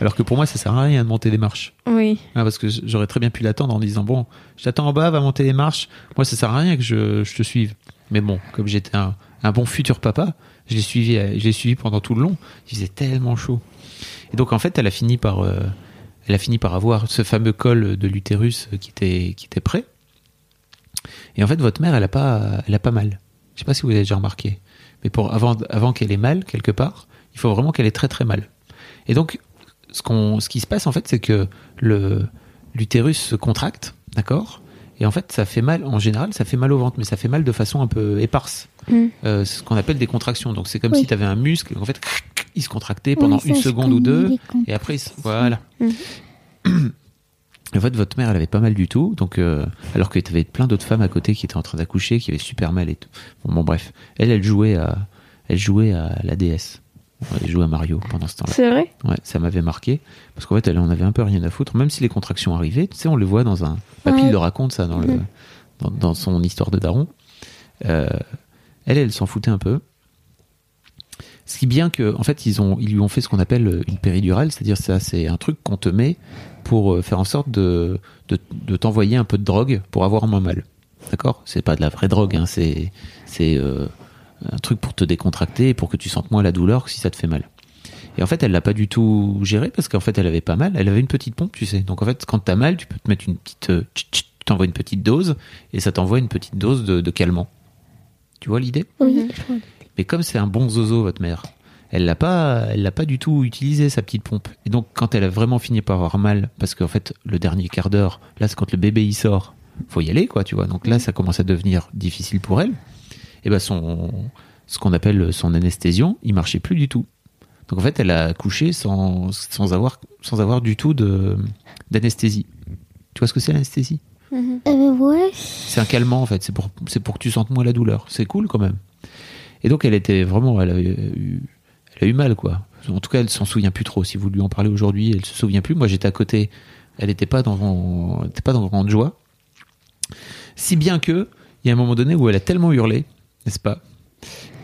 Alors que pour moi, ça sert à rien de monter des marches. Oui. Ah, parce que j'aurais très bien pu l'attendre en disant bon, je t'attends en bas, va monter les marches. Moi, ça sert à rien que je, je te suive. Mais bon, comme j'étais un, un bon futur papa, je l'ai suivi, suivi pendant tout le long. Il faisait tellement chaud. Et donc en fait, elle a fini par, euh, elle a fini par avoir ce fameux col de l'utérus qui était, qui était prêt. Et en fait, votre mère, elle a pas, elle a pas mal. Je sais pas si vous avez déjà remarqué, mais pour avant, avant qu'elle ait mal quelque part, il faut vraiment qu'elle ait très très mal. Et donc, ce qu'on, ce qui se passe en fait, c'est que le l'utérus se contracte, d'accord? Et en fait, ça fait mal. En général, ça fait mal au ventre, mais ça fait mal de façon un peu éparse. Mm. Euh, c'est ce qu'on appelle des contractions. Donc, c'est comme Oui. si tu avais un muscle. En fait, il se contractait pendant Oui, une ça, seconde ou deux, et après, il se- voilà. Mhm. En fait, votre mère, elle avait pas mal du tout, donc euh, alors qu'il y avait plein d'autres femmes à côté qui étaient en train d'accoucher, qui avaient super mal et tout. Bon, bon, bref, elle, elle jouait à, elle jouait à la DS. Elle jouait à Mario pendant ce temps-là. C'est vrai? Ouais, ça m'avait marqué parce qu'en fait, elle en avait un peu rien à foutre, même si les contractions arrivaient. Tu sais, on le voit dans un. Papy Ouais. le raconte ça dans le Mhm. dans, dans son histoire de daron. Euh, elle, elle s'en foutait un peu. Ce qui est bien que, en fait, ils ont, ils lui ont fait ce qu'on appelle une péridurale, c'est-à-dire ça, c'est un truc qu'on te met pour euh, faire en sorte de, de, de t'envoyer un peu de drogue pour avoir moins mal. D'accord? C'est pas de la vraie drogue, hein, c'est c'est euh, un truc pour te décontracter et pour que tu sentes moins la douleur que si ça te fait mal. Et en fait, elle l'a pas du tout géré parce qu'en fait, elle avait pas mal. Elle avait une petite pompe, tu sais. Donc en fait, quand t'as mal, tu peux te mettre une petite, euh, tu t'envoies une petite dose et ça t'envoie une petite dose de, de calmant. Tu vois l'idée? Oui, je vois. Mais comme c'est un bon zozo, votre mère, elle l'a pas, elle l'a pas du tout utilisé sa petite pompe. Et donc quand elle a vraiment fini par avoir mal, parce qu'en fait le dernier quart d'heure, là c'est quand le bébé il sort, faut y aller quoi, tu vois. Donc là ça commence à devenir difficile pour elle. Et ben son, ce qu'on appelle son anesthésion, il marchait plus du tout. Donc en fait elle a couché sans, sans avoir, sans avoir du tout de d'anesthésie. Tu vois ce que c'est l'anesthésie? Mhm. Euh, ouais. c'est un calmant en fait, c'est pour, c'est pour que tu sentes moins la douleur. C'est cool quand même. Et donc elle était vraiment, elle a eu, elle a eu mal quoi. En tout cas, elle s'en souvient plus trop. Si vous lui en parlez aujourd'hui, elle se souvient plus. Moi, j'étais à côté. Elle n'était pas dans, était pas dans grande joie. Si bien que, il y a un moment donné où elle a tellement hurlé, n'est-ce pas,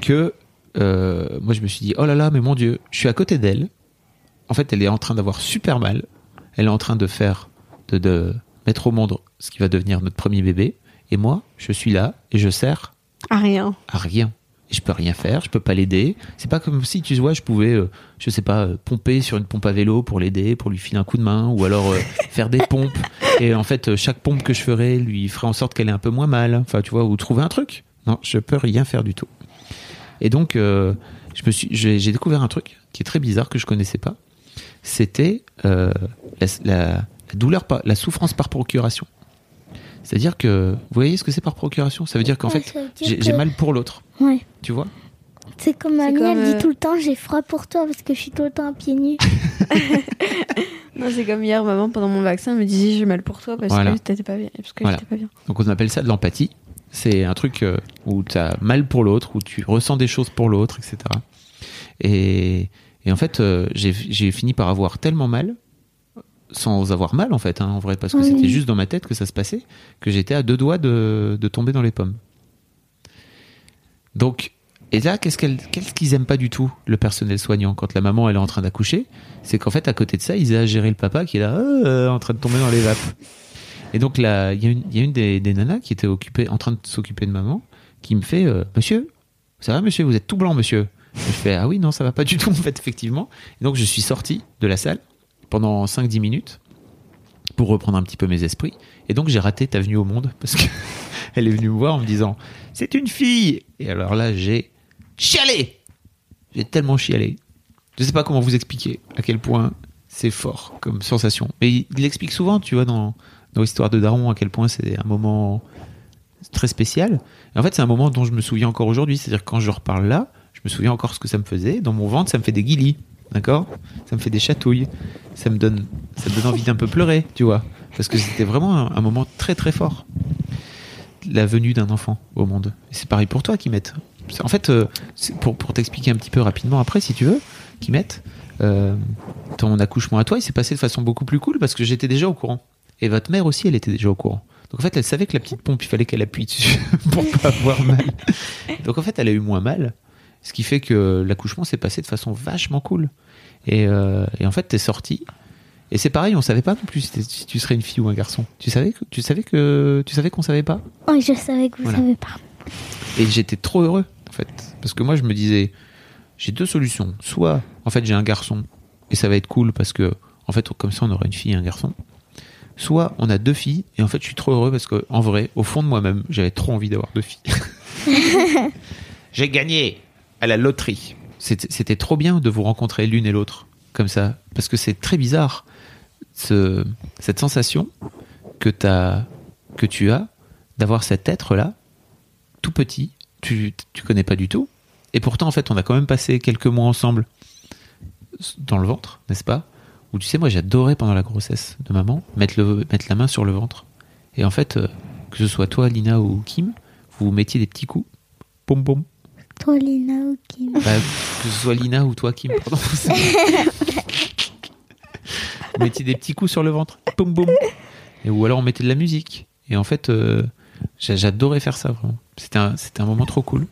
que euh, moi je me suis dit, oh là là, mais mon Dieu, je suis à côté d'elle. En fait, elle est en train d'avoir super mal. Elle est en train de faire, de, de mettre au monde ce qui va devenir notre premier bébé. Et moi, je suis là et je sers Ah, rien. à rien. Et je peux rien faire, je peux pas l'aider. C'est pas comme si, tu vois, je pouvais, euh, je sais pas, euh, pomper sur une pompe à vélo pour l'aider, pour lui filer un coup de main, ou alors euh, faire des pompes. Et en fait, chaque pompe que je ferais lui ferait en sorte qu'elle ait un peu moins mal. Enfin, tu vois, ou trouver un truc. Non, je peux rien faire du tout. Et donc, euh, je me suis, j'ai j'ai découvert un truc qui est très bizarre que je connaissais pas. C'était euh, la, la- la douleur, par, la souffrance par procuration. C'est-à-dire que, vous voyez ce que c'est par procuration? Ça veut dire qu'en Ouais, fait, j'ai que- j'ai mal pour l'autre. Ouais. Tu vois? C'est comme mamie, comme, elle euh, dit tout le temps j'ai froid pour toi parce que je suis tout le temps à pieds nus. Non, c'est comme hier, maman, pendant mon vaccin, elle me disait j'ai mal pour toi parce Voilà. que t'étais pas bien. Parce que Voilà. j'étais pas bien. Donc on appelle ça de l'empathie. C'est un truc euh, où tu as mal pour l'autre, où tu ressens des choses pour l'autre, etc. Et, et en fait, euh, j'ai fini par avoir tellement mal, sans avoir mal en fait, hein, en vrai, parce que Oui. c'était juste dans ma tête que ça se passait, que j'étais à deux doigts de, de tomber dans les pommes. Donc, et là, qu'est-ce qu'ils aiment pas du tout, le personnel soignant, quand la maman elle est en train d'accoucher? C'est qu'en fait, à côté de ça, ils aient à gérer le papa qui est là, euh, en train de tomber dans les vapes. Et donc là, il y a une, des, nanas qui était occupée, en train de s'occuper de maman, qui me fait euh, Monsieur, ça va monsieur, vous êtes tout blanc monsieur. Je fais Ah oui, non, ça va pas du tout en fait, effectivement. Et donc je suis sorti de la salle pendant 5-10 minutes pour reprendre un petit peu mes esprits. Et donc j'ai raté ta venue au monde parce que elle est venue me voir en me disant C'est une fille Et alors là, j'ai chialé J'ai tellement chialé. Je sais pas comment vous expliquer à quel point c'est fort comme sensation. Mais il l'explique souvent, tu vois, dans, dans l'histoire de Daron, à quel point c'est un moment très spécial. En fait, c'est un moment dont je me souviens encore aujourd'hui. C'est-à-dire quand je reparle là, je me souviens encore ce que ça me faisait. Dans mon ventre, ça me fait des guilis, d'accord? Ça me fait des chatouilles. Ça me donne, ça me donne envie d'un peu pleurer, tu vois, parce que c'était vraiment un, moment très très fort. La venue d'un enfant au monde. C'est pareil pour toi. C'est- En fait, euh, pour, pour t'expliquer un petit peu rapidement après, si tu veux, Kimette, euh, ton accouchement à toi, il s'est passé de façon beaucoup plus cool parce que j'étais déjà au courant. Et votre mère aussi, elle était déjà au courant. Donc en fait, elle savait que la petite pompe, il fallait qu'elle appuie dessus pour pas avoir mal. Donc en fait, elle a eu moins mal. Ce qui fait que l'accouchement s'est passé de façon vachement cool. Et, euh, et en fait, t'es sorti. Et c'est pareil, on savait pas non plus si, tu serais une fille ou un garçon. Tu savais que tu savais que tu savais qu'on savait pas? Oui, je savais que vous Voilà. savez pas. Et j'étais trop heureux, en fait. Parce que moi, je me disais, j'ai deux solutions. Soit, en fait, j'ai un garçon, et ça va être cool parce que, en fait, comme ça, on aura une fille et un garçon. Soit, on a deux filles, et en fait, je suis trop heureux parce que, en vrai, au fond de moi-même, j'avais trop envie d'avoir deux filles. j'ai gagné à la loterie. C'était trop bien de vous rencontrer l'une et l'autre, comme ça. Parce que c'est très bizarre, ce, cette sensation que, as, que tu as d'avoir cet être-là, tout petit, tu, tu connais pas du tout. Et pourtant, en fait, on a quand même passé quelques mois ensemble dans le ventre, n'est-ce pas? Où tu sais, moi, j'adorais pendant la grossesse de maman mettre, le, mettre la main sur le ventre. Et en fait, euh, que ce soit toi, Lina ou Kim, vous mettiez des petits coups. Boum, boum. Toi, Lina ou Kim? Bah, que ce soit Lina ou toi, Kim, pardon. vous mettiez des petits coups sur le ventre. Boum. Et, ou alors on mettait de la musique. Et en fait, euh, j'a- j'adorais faire ça, vraiment. C'était un, c'était un moment trop cool.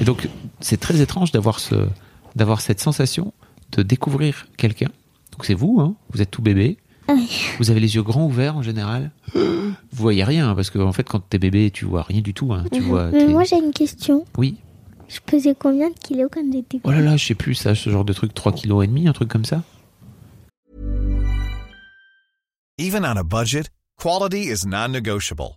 Et donc, c'est très étrange d'avoir ce, d'avoir cette sensation de découvrir quelqu'un. Donc, c'est vous, hein, vous êtes tout bébé. Vous avez les yeux grands ouverts en général. Vous voyez rien, parce que en fait, quand t'es bébé, tu vois rien du tout. hein. Tu vois, Mais moi, j'ai une question. Oui. Je pesais combien de kilos quand j'étais Oh là là, je sais plus ça, ce genre de truc, 3 kg et demi, un truc comme ça. Even on a budget, quality is non-negotiable.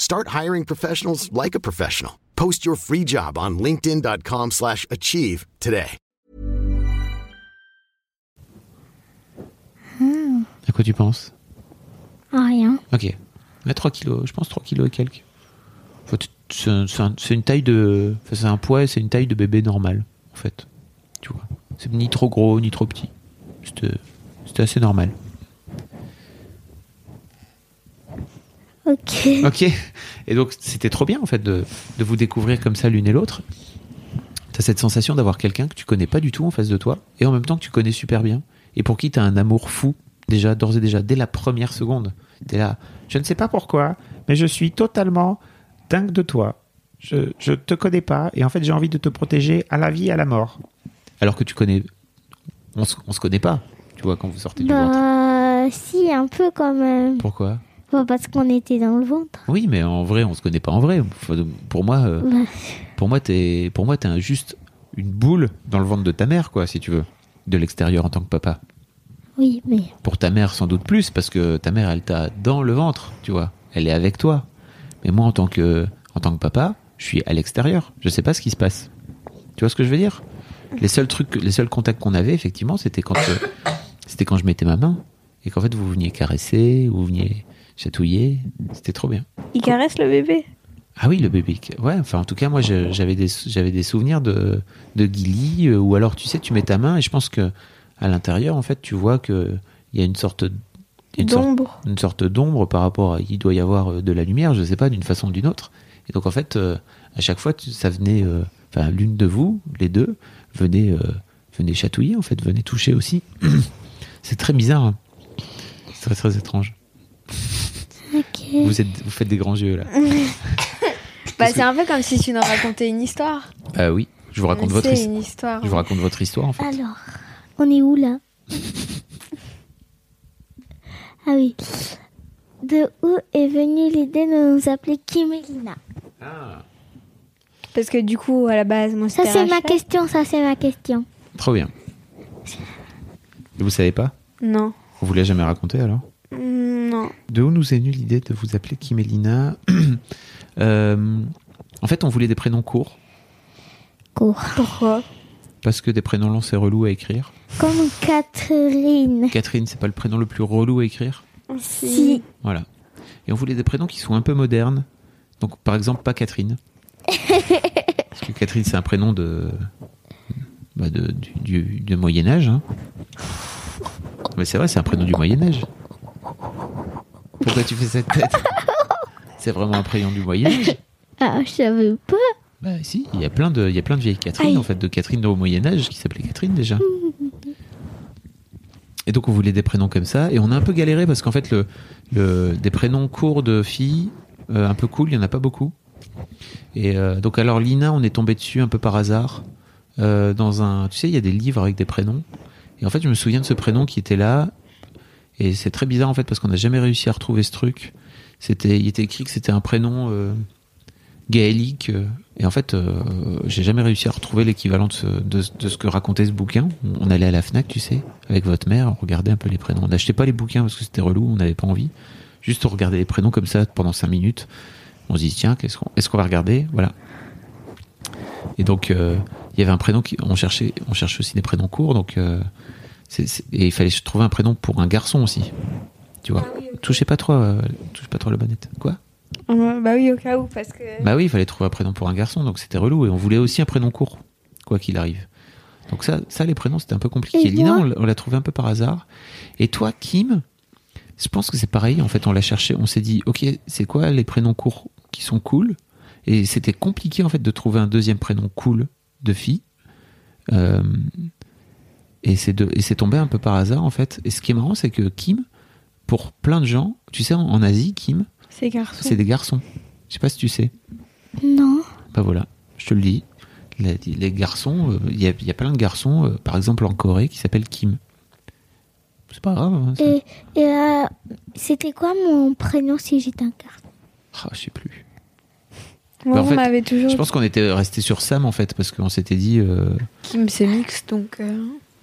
Start hiring professionals like a professional. Post your free job on linkedin.com/achieve slash achieve today. À quoi tu penses? Ah, rien. Ok. À 3 kilos, je pense 3 kilos et quelques. C'est un- une taille de. c'est un poids, c'est une taille de bébé normal, en fait. Tu vois. C'est ni trop gros, ni trop petit. C'était c'était assez normal. Ok. Ok. Et donc, c'était trop bien, en fait, de, de vous découvrir comme ça l'une et l'autre. T'as cette sensation d'avoir quelqu'un que tu connais pas du tout en face de toi, et en même temps que tu connais super bien, et pour qui t'as un amour fou, déjà, d'ores et déjà, dès la première seconde. T'es là, je ne sais pas pourquoi, mais je suis totalement dingue de toi. Je, je te connais pas, et en fait, j'ai envie de te protéger à la vie et à la mort. Alors que tu connais. On se, on se connaît pas, tu vois, quand vous sortez du ventre. Bah, si, un peu quand même. Pourquoi? Bah, parce qu'on était dans le ventre. Oui, mais en vrai, on se connaît pas en vrai. Pour moi, euh, Bah, pour moi, t'es, pour moi, t'es un- juste une boule dans le ventre de ta mère, quoi, si tu veux, de l'extérieur en tant que papa. oui, mais. Pour ta mère, sans doute plus, parce que ta mère, elle t'a dans le ventre, tu vois. Elle est avec toi. Mais moi, en tant que, en tant que papa, je suis à l'extérieur. Je sais pas ce qui se passe. Tu vois ce que je veux dire? Les seuls trucs, les seuls contacts qu'on avait, effectivement, c'était quand, euh, c'était quand je mettais ma main et qu'en fait, vous veniez caresser, vous veniez chatouiller. C'était trop bien. Il caresse le bébé. Ah oui, le bébé. Ouais, enfin, en tout cas, moi, j'avais des, j'avais des souvenirs de, de Gilly, euh, ou alors, tu sais, tu mets ta main et je pense que à l'intérieur, en fait, tu vois que il y a une sorte, D'ombre. une sorte d'ombre par rapport à, il doit y avoir euh, de la lumière, je sais pas, d'une façon ou d'une autre. Et donc, en fait, euh, à chaque fois, ça venait, euh, enfin, l'une de vous, les deux, venait, venait chatouiller, en fait, venait toucher aussi. C'est très bizarre. hein. C'est très, très étrange. Vous, êtes, vous faites des grands yeux là. Bah, c'est un peu comme si tu nous racontais une histoire. Ah oui, je vous raconte votre C'est histoire. une histoire. Je vous raconte votre histoire en fait. Alors, on est où là? Ah oui. De où est venue l'idée de nous appeler Kim et Lina Parce que du coup, à la base, moi, Ça c'est ma question, ça c'est ma question. Trop bien. Et vous savez pas? Non. On vous l'a jamais raconté alors? Non. De où nous est venue l'idée de vous appeler Kim et Lina Euh, En fait, on voulait des prénoms courts. Pourquoi? Parce que des prénoms longs c'est relou à écrire. Comme Catherine. Catherine, c'est pas le prénom le plus relou à écrire. Si. Voilà. Et on voulait des prénoms qui sont un peu modernes. Donc, par exemple, pas Catherine. Parce que Catherine, c'est un prénom de, bah, de, du, du- du Moyen-Âge. hein. Mais c'est vrai, c'est un prénom du Moyen-Âge. Pourquoi tu fais cette tête C'est vraiment un prénom du Moyen-Âge Ah, je savais pas. Bah si, il y a plein de, il y a plein de vieilles Catherine, Aïe. en fait, de Catherine au Moyen-Âge qui s'appelait Catherine déjà. Et donc on voulait des prénoms comme ça, et on a un peu galéré parce qu'en fait, le, le, des prénoms courts de filles, euh, un peu cool, il y en a pas beaucoup. Et euh, donc alors Lina, on est tombé dessus un peu par hasard, euh, dans un, tu sais, il y a des livres avec des prénoms. Et en fait, je me souviens de ce prénom qui était là, et c'est très bizarre en fait parce qu'on n'a jamais réussi à retrouver ce truc. C'était, il était écrit que c'était un prénom euh, gaélique. euh, et en fait, euh, j'ai jamais réussi à retrouver l'équivalent de, ce- de, ce que racontait ce bouquin. On allait à la Fnac, tu sais, avec votre mère, on regardait un peu les prénoms. On n'achetait pas les bouquins parce que c'était relou, on n'avait pas envie. Juste on regardait les prénoms comme ça pendant cinq minutes. On se dit tiens, est-ce qu'on va regarder? Voilà. Et donc il y avait un prénom qui, on cherchait, on cherchait aussi des prénoms courts, donc et il fallait trouver un prénom pour un garçon aussi. Tu vois. Touchez pas trop, euh, touche pas trop la bonnette. Quoi? Euh, Bah oui, au cas où, parce que. bah oui, il fallait trouver un prénom pour un garçon, donc c'était relou. Et on voulait aussi un prénom court, quoi qu'il arrive. Donc ça, ça les prénoms, c'était un peu compliqué. Et Lina, on l'a- on l'a trouvé un peu par hasard. Et toi, Kim, je pense que c'est pareil. En fait, on l'a cherché. On s'est dit, ok, c'est quoi les prénoms courts qui sont cool? Et c'était compliqué en fait de trouver un deuxième prénom cool de fille. Euh, et c'est de- et c'est tombé un peu par hasard en fait. Et ce qui est marrant, c'est que Kim, pour plein de gens, tu sais, en, en Asie, Kim, C'est garçon. c'est des garçons. Je sais pas si tu sais. Non. Bah voilà, je te le dis. Les, les garçons, euh, il y, a, il y a plein de garçons, euh, par exemple en Corée, qui s'appellent Kim. C'est pas grave. hein. Et, et euh, c'était quoi mon prénom si j'étais un garçon Ah, je sais plus. Moi, Bah, en fait, toujours Je pense qu'on était resté sur Sam en fait, parce qu'on s'était dit. euh, Kim, c'est mix, donc.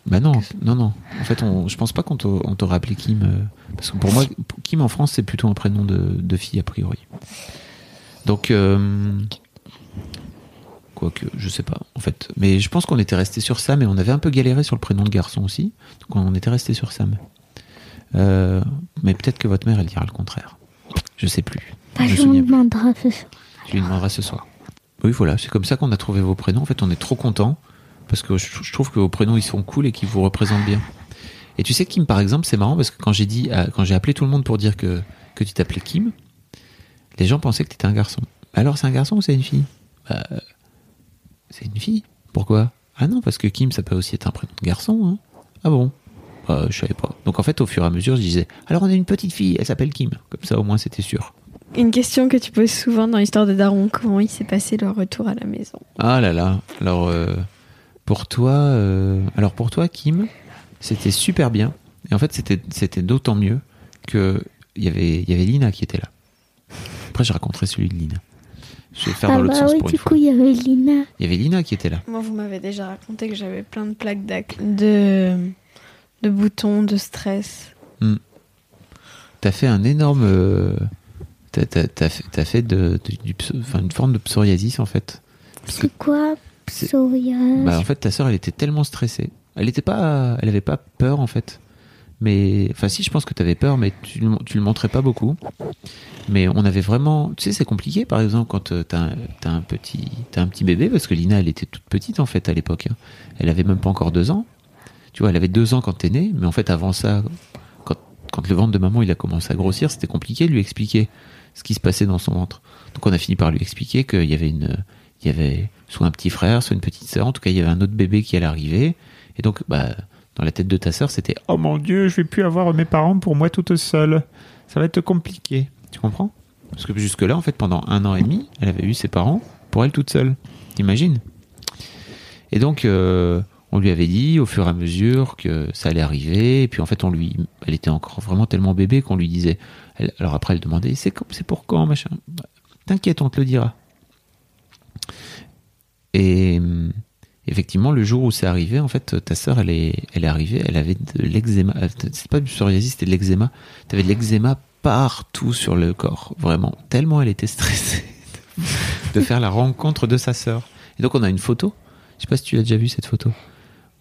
Bah non, non, non. En fait, on, je pense pas qu'on t'au- on t'aurait appelé Kim. euh, parce que pour moi, Kim en France, c'est plutôt un prénom de, de fille a priori. Donc. euh, Quoique, je sais pas, en fait. Mais je pense qu'on était resté sur Sam et on avait un peu galéré sur le prénom de garçon aussi. Donc on était resté sur Sam. Euh, mais peut-être que votre mère, elle dira le contraire. Je sais plus. bah, Je plus. demanderai ce soir. Je lui demanderai ce soir. Oui, voilà, c'est comme ça qu'on a trouvé vos prénoms. En fait, on est trop content parce que je, trouve que vos prénoms ils sont cool et qu'ils vous représentent bien. Et tu sais, Kim, par exemple, c'est marrant parce que quand j'ai dit, à- quand j'ai appelé tout le monde pour dire que que tu t'appelais Kim, les gens pensaient que tu étais un garçon. Alors, c'est un garçon ou c'est une fille? Bah, c'est une fille. Pourquoi? Ah non, parce que Kim, ça peut aussi être un prénom de garçon. Hein. Ah bon? Bah, Je savais pas. Donc en fait, au fur et à mesure, je disais, alors on a une petite fille, elle s'appelle Kim. Comme ça, au moins, c'était sûr. Une question que tu poses souvent dans l'histoire de Daron comment il s'est passé le retour à la maison? Ah là là. Alors euh, pour toi, euh, alors pour toi, Kim, c'était super bien. Et en fait, c'était c'était d'autant mieux que il y avait il y avait Lina qui était là. Après, je raconterai celui de Lina. Je vais faire Ah dans l'autre bah sens oui, pour du une coup, il y avait Lina. Il y avait Lina qui était là. Moi, vous m'avez déjà raconté que j'avais plein de plaques d'ac- de... de boutons, de stress. T'as fait un énorme. euh, T'as t'as- t'as fait, t'as fait de, de- du pso- enfin, une forme de psoriasis en fait. Parce que- C'est quoi? Psoriasis Bah, en fait, ta sœur, elle était tellement stressée. Elle était pas, elle avait pas peur en fait. Mais, enfin, si, je pense que tu avais peur, mais tu, tu le montrais pas beaucoup. Mais on avait vraiment, tu sais, c'est compliqué. Par exemple, quand euh, t'as, un- t'as un petit, un petit bébé, parce que Lina, elle était toute petite en fait à l'époque. hein. Elle avait même pas encore deux ans. Tu vois, elle avait deux ans quand t'es né, mais en fait, avant ça, quand, quand le ventre de maman il a commencé à grossir, c'était compliqué de lui expliquer ce qui se passait dans son ventre. Donc, on a fini par lui expliquer qu'il y avait une, il y avait soit un petit frère, soit une petite sœur. En tout cas, il y avait un autre bébé qui allait arriver. Et donc, bah, dans la tête de ta sœur, c'était Oh mon Dieu, je vais plus avoir mes parents pour moi toute seule. Ça va être compliqué. Tu comprends? Parce que jusque-là, en fait, pendant un an et demi, elle avait eu ses parents pour elle toute seule. T'imagines? Et donc, euh, on lui avait dit au fur et à mesure que ça allait arriver. Et puis, en fait, on lui, elle était encore vraiment tellement bébé qu'on lui disait. alors après, elle demandait c'est pour quand, machin? T'inquiète, on te le dira. Et hum, effectivement, le jour où c'est arrivé, en fait, ta sœur, elle est, elle est arrivée, elle avait de l'eczéma. euh, C'est pas du psoriasis, c'était de l'eczéma. T'avais de l'eczéma partout sur le corps, vraiment. Tellement elle était stressée de faire la rencontre de sa sœur. Et donc, on a une photo. Je sais pas si tu l'as déjà vu cette photo.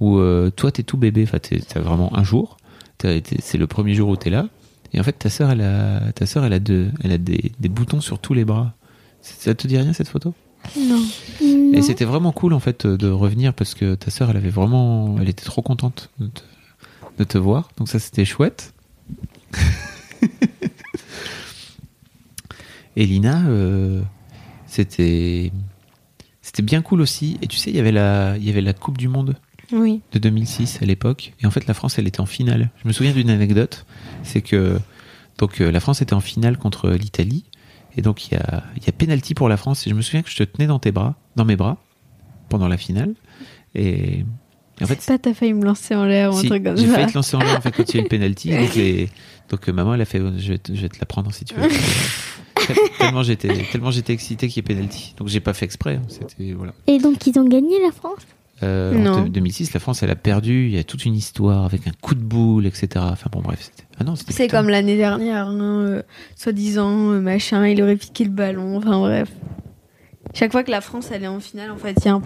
Où euh, toi, t'es tout bébé. Enfin, t'as vraiment un jour. C'est le premier jour où t'es là. Et en fait, ta sœur, elle a, ta sœur, elle a, elle a des, des boutons sur tous les bras. Ça te dit rien cette photo? Non. Non. et c'était vraiment cool en fait de revenir parce que ta sœur elle avait vraiment elle était trop contente de te, de te voir. Donc ça c'était chouette. Et Lina euh, c'était c'était bien cool aussi. Et tu sais il y avait la il y avait la coupe du monde Oui. de 2006 à l'époque. Et en fait la France elle était en finale. Je me souviens d'une anecdote. C'est que donc euh, la France était en finale contre l'Italie et donc il y a il y a penalty pour la France. Et je me souviens que je te tenais dans tes bras dans mes bras pendant la finale. Et, et en fait Ça, t'as failli me lancer en l'air ou un si, truc comme j'ai ça. failli te lancer en l'air en fait quand il y a eu le penalty. Donc, les- donc euh, maman elle a fait je vais te, je vais te la prendre si tu veux. Tellement j'étais tellement j'étais excité qu'il y ait penalty. Donc j'ai pas fait exprès hein, c'était voilà. Et donc, ils ont gagné la France? Euh, en Non. deux- 2006, la France, elle a perdu. Il y a toute une histoire avec un coup de boule, etc. Enfin bon, bref. c'était- Ah C'est comme l'année dernière, hein, euh, soi-disant, euh, machin, il aurait piqué le ballon, enfin bref. Chaque fois que la France elle est en finale, en fait, il y a un...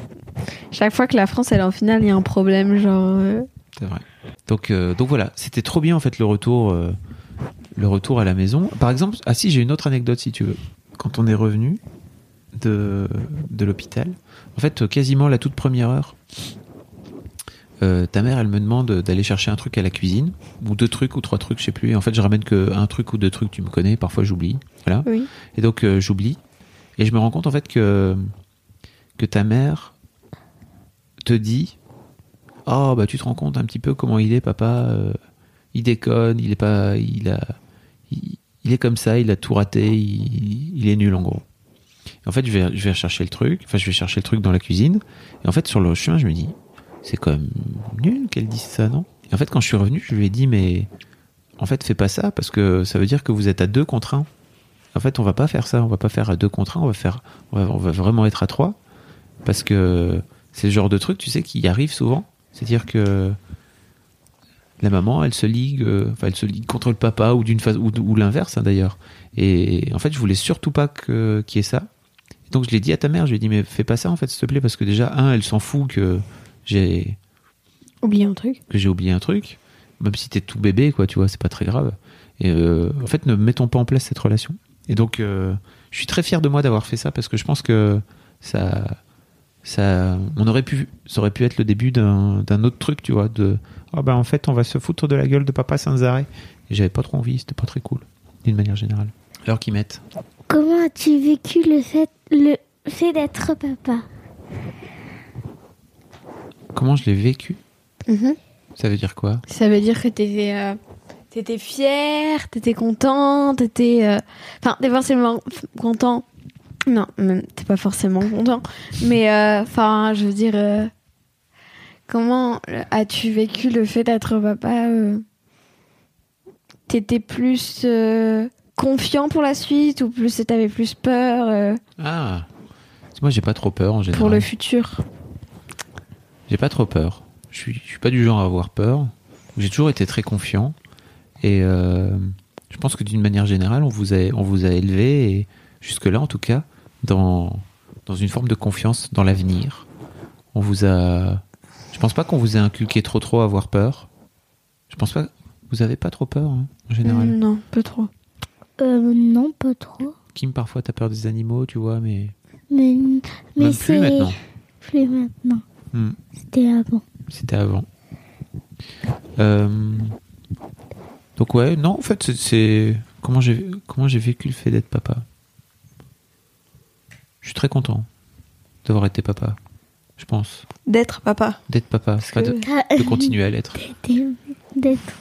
Chaque fois que la France elle est en finale, il y a un problème, genre... C'est vrai. Donc, donc voilà, c'était trop bien en fait le retour, le retour à la maison. Par exemple, ah si, j'ai une autre anecdote si tu veux. Quand on est revenu de, de l'hôpital, en fait, quasiment la toute première heure, euh, ta mère, elle me demande d'aller chercher un truc à la cuisine, ou deux trucs, ou trois trucs, je sais plus. Et en fait, je ramène que un truc ou deux trucs, tu me connais, parfois j'oublie. Voilà. Oui. Et donc, euh, j'oublie. Et je me rends compte en fait que, que ta mère te dit Oh, bah tu te rends compte un petit peu comment il est, papa. euh, il déconne, il est pas. Il a. Il, il est comme ça, il a tout raté, il, il est nul en gros. En fait, je vais, je vais chercher le truc, enfin, je vais chercher le truc dans la cuisine. Et en fait, sur le chemin, je me dis C'est quand même nul qu'elle dise ça, non? Et en fait, quand je suis revenu, je lui ai dit Mais en fait, fais pas ça, parce que ça veut dire que vous êtes à deux contre un. En fait, on va pas faire ça, on va pas faire à deux contre un, on va faire, on va, on va vraiment être à trois, parce que c'est le genre de truc, tu sais, qui arrive souvent. C'est-à-dire que la maman, elle se ligue, euh, enfin, elle se ligue contre le papa ou d'une phase ou, l'inverse hein, d'ailleurs. Et en fait, je voulais surtout pas qu'il y ait ça. Donc je l'ai dit à ta mère, je lui ai dit mais fais pas ça en fait, s'il te plaît, parce que déjà un, elle s'en fout que j'ai Oublié un truc. que j'ai oublié un truc, même si t'es tout bébé, quoi, tu vois, c'est pas très grave. Et euh, en fait, ne mettons pas en place cette relation. Et donc, euh, je suis très fier de moi d'avoir fait ça parce que je pense que ça, ça, on aurait pu, ça aurait pu être le début d'un autre truc, tu vois, de, ah ben en fait, on va se foutre de la gueule de papa sans arrêt. Et j'avais pas trop envie, c'était pas très cool, d'une manière générale. Alors qu'ils mettent. Comment as-tu vécu le fait, le fait d'être papa? Comment je l'ai vécu? Mhm. Ça veut dire quoi? Ça veut dire que t'étais, euh, t'étais fier, t'étais content, t'étais, euh, enfin, t'es forcément content. Non, même t'es pas forcément content. Mais, euh, enfin, je veux dire, euh, comment as-tu vécu le fait d'être papa euh, T'étais plus euh, confiant pour la suite ou plus t'avais plus peur euh, Ah, moi j'ai pas trop peur en général. pour le futur? J'ai pas trop peur. Je suis, je suis pas du genre à avoir peur. J'ai toujours été très confiant. Et euh, je pense que d'une manière générale, on vous a, on vous a élevé, et jusque-là en tout cas, dans, dans une forme de confiance dans l'avenir. On vous a. Je pense pas qu'on vous ait inculqué trop trop à avoir peur. Je pense pas. Vous avez pas trop peur hein, en général? Non, pas trop. Euh, Non, pas trop. Kim, parfois, t'as peur des animaux, tu vois, mais. Mais, mais c'est plus maintenant. plus maintenant. Hmm. C'était avant. C'était avant. Euh, Donc ouais, non, en fait, c'est- comment j'ai comment j'ai vécu le fait d'être papa. Je suis très content d'avoir été papa. Je pense D'être papa. d'être papa, Parce pas de, que- de continuer à l'être. D'être.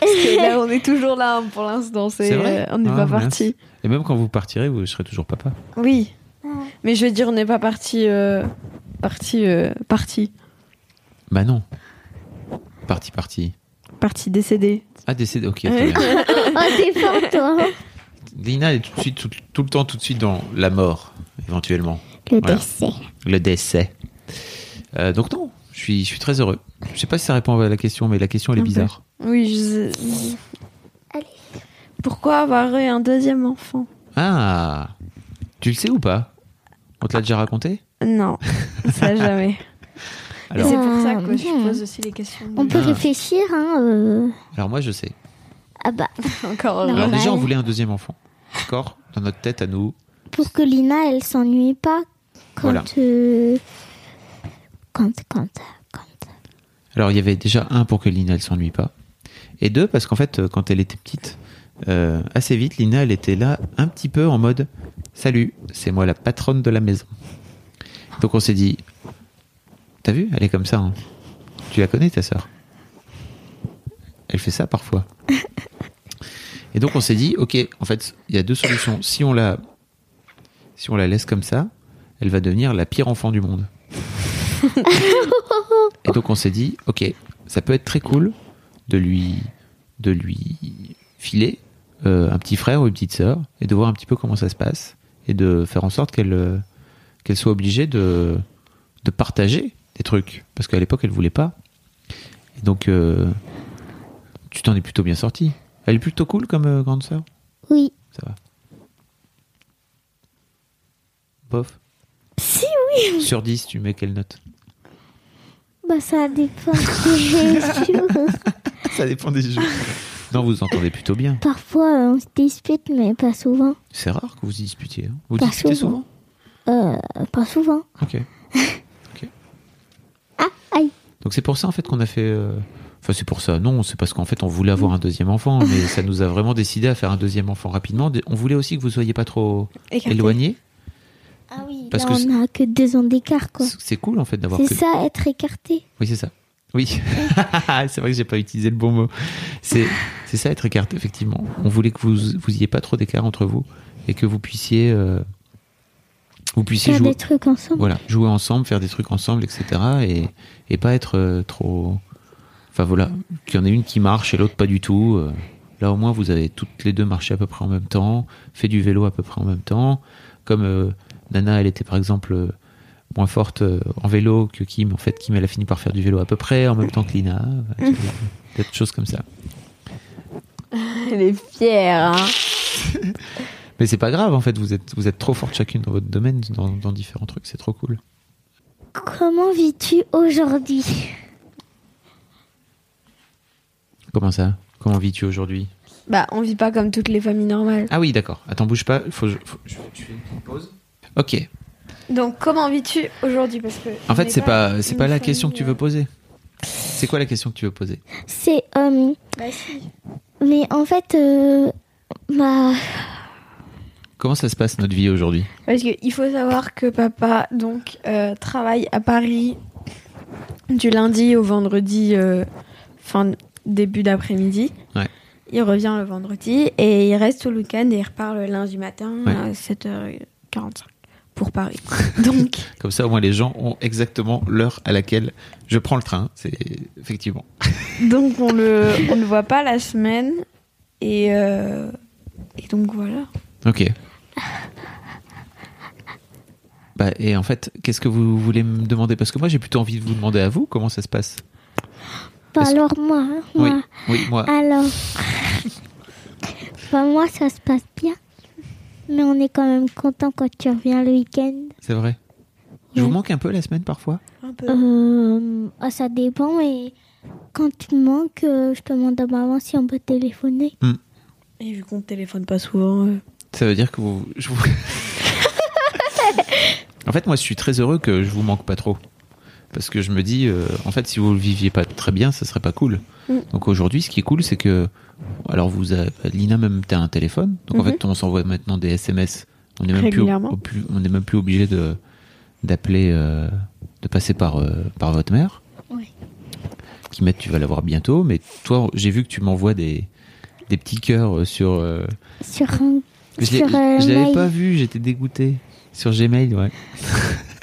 Parce que là, on est toujours là hein, pour l'instant. C'est, C'est vrai euh, on n'est Ah, pas parti. Et même quand vous partirez, vous serez toujours papa. Oui. Mais je veux dire, on n'est pas parti. Euh, parti. Euh, parti. Bah non. Parti, parti. Parti décédé. Ah, décédé, ok. bien. Oh, t'es fort, toi. Lina est tout de suite, tout, tout le temps, tout de suite dans la mort, éventuellement. Le Voilà. décès. Le décès. Euh, donc non, je suis, je suis très heureux. Je sais pas si ça répond à la question, mais la question elle est Un peu. bizarre. Oui, je. Allez. Pourquoi avoir eu un deuxième enfant? Ah, tu le sais ou pas? On te l'a déjà raconté? Non, ça jamais. Et alors, c'est pour ça que je pose aussi les questions. On peut Ah. réfléchir, hein. euh. alors moi je sais. Ah bah, Encore Non. Alors Normal. déjà on voulait un deuxième enfant. D'accord? Dans notre tête à nous. pour que Lina, elle s'ennuie pas quand. Voilà. euh, Alors il y avait déjà un pour que Lina elle s'ennuie pas. Et deux parce qu'en fait euh, quand elle était petite, euh, assez vite Lina elle était là un petit peu en mode Salut, c'est moi la patronne de la maison. Donc on s'est dit T'as vu Elle est comme ça. hein. Tu la connais ta sœur Elle fait ça parfois. Et donc on s'est dit Ok, en fait il y a deux solutions. Si on la laisse comme ça, elle va devenir la pire enfant du monde. Et donc on s'est dit, ok, ça peut être très cool de lui, de lui filer euh, un petit frère ou une petite sœur et de voir un petit peu comment ça se passe et de faire en sorte qu'elle euh, qu'elle soit obligée de, de partager des trucs parce qu'à l'époque elle voulait pas. Et donc euh, tu t'en es plutôt bien sorti. Elle est plutôt cool comme grande sœur? Oui. Ça va? Bof? Si, oui. Sur 10, tu mets quelle note? Bah, ça dépend des jours. Ça dépend des jeux. Non, vous vous entendez plutôt bien. Parfois, euh, on se dispute, mais pas souvent. C'est rare que vous disputiez. hein. Vous Pas disputez souvent. souvent, Euh, pas souvent. Ok. Ah, aïe. Donc c'est pour ça en fait qu'on a fait. euh, Enfin c'est pour ça. Non, c'est parce qu'en fait on voulait avoir un deuxième enfant, mais ça nous a vraiment décidé à faire un deuxième enfant rapidement. On voulait aussi que vous soyez pas trop Écarté. Ah oui, Parce là, que on a que deux ans d'écart, quoi. C'est cool en fait d'avoir. C'est que- ça, être écarté. Oui c'est ça. Oui, c'est vrai que j'ai pas utilisé le bon mot. C'est c'est ça être écarté effectivement. On voulait que vous vous ayez pas trop d'écart entre vous et que vous puissiez euh, vous puissiez Faire jouer. des trucs ensemble. Voilà, jouer ensemble, faire des trucs ensemble, etc. Et, et pas être euh, trop. Enfin voilà, qu'il y en ait une qui marche et l'autre pas du tout. euh. Là au moins vous avez toutes les deux marché à peu près en même temps, fait du vélo à peu près en même temps. Comme Nana, elle était par exemple euh, moins forte euh, en vélo que Kim. En fait, Kim, elle a fini par faire du vélo à peu près en même temps que Lina. euh, Des choses comme ça. Elle est fière. Hein. Mais c'est pas grave en fait, vous êtes, vous êtes trop fortes chacune dans votre domaine, dans, dans différents trucs, c'est trop cool. Comment vis-tu aujourd'hui? Comment ça? Comment vis-tu aujourd'hui? Bah, on vit pas comme toutes les familles normales. Ah oui, d'accord. Attends, bouge pas. Faut, je, faut- je, je fais une petite pause. Ok. Donc, comment vis-tu aujourd'hui Parce que En fait, n'est c'est pas, c'est pas la question que tu veux euh, poser. C'est quoi la question que tu veux poser C'est. euh, Bah, si. mais en fait, euh, bah. Comment ça se passe notre vie aujourd'hui Parce qu'il faut savoir que papa donc euh, travaille à Paris du lundi au vendredi euh, fin début d'après-midi. Ouais. Il revient le vendredi et il reste tout le week-end et il repart le lundi matin Ouais. à 7h45 pour Paris. donc Comme ça, au moins, les gens ont exactement l'heure à laquelle je prends le train. C'est effectivement. donc on le on le voit pas la semaine et euh, et donc voilà. Ok. Bah, et en fait, qu'est-ce que vous voulez me demander? Parce que moi, j'ai plutôt envie de vous demander à vous comment ça se passe. Bah alors, moi. hein, Oui, moi. oui, moi. Alors. bah, moi, ça se passe bien. Mais on est quand même content quand tu reviens le week-end. C'est vrai. Je vous manque un peu la semaine parfois Un peu. Euh, ah, ça dépend, mais quand tu me manques, euh, je demande à maman si on peut téléphoner. Et vu qu'on ne téléphone pas souvent. euh, Ça veut dire que vous. je vous- en fait, moi, je suis très heureux que je vous manque pas trop. Parce que je me dis, euh, en fait, si vous le viviez pas très bien, ça serait pas cool. Mm. Donc aujourd'hui, ce qui est cool, c'est que. Alors, vous avez, Lina, même, t'as un téléphone. Donc en Mhm. fait, on s'envoie maintenant des SMS. On n'est même, plus, Régulièrement. au- plus- on est même plus obligé de d'appeler, euh, de passer par, euh, par votre mère. Oui. qui mettent tu vas l'avoir bientôt, mais toi, j'ai vu que tu m'envoies des, des petits cœurs sur. Sur un. je l'avais pas vu, j'étais dégoûté. Sur Gmail, ouais.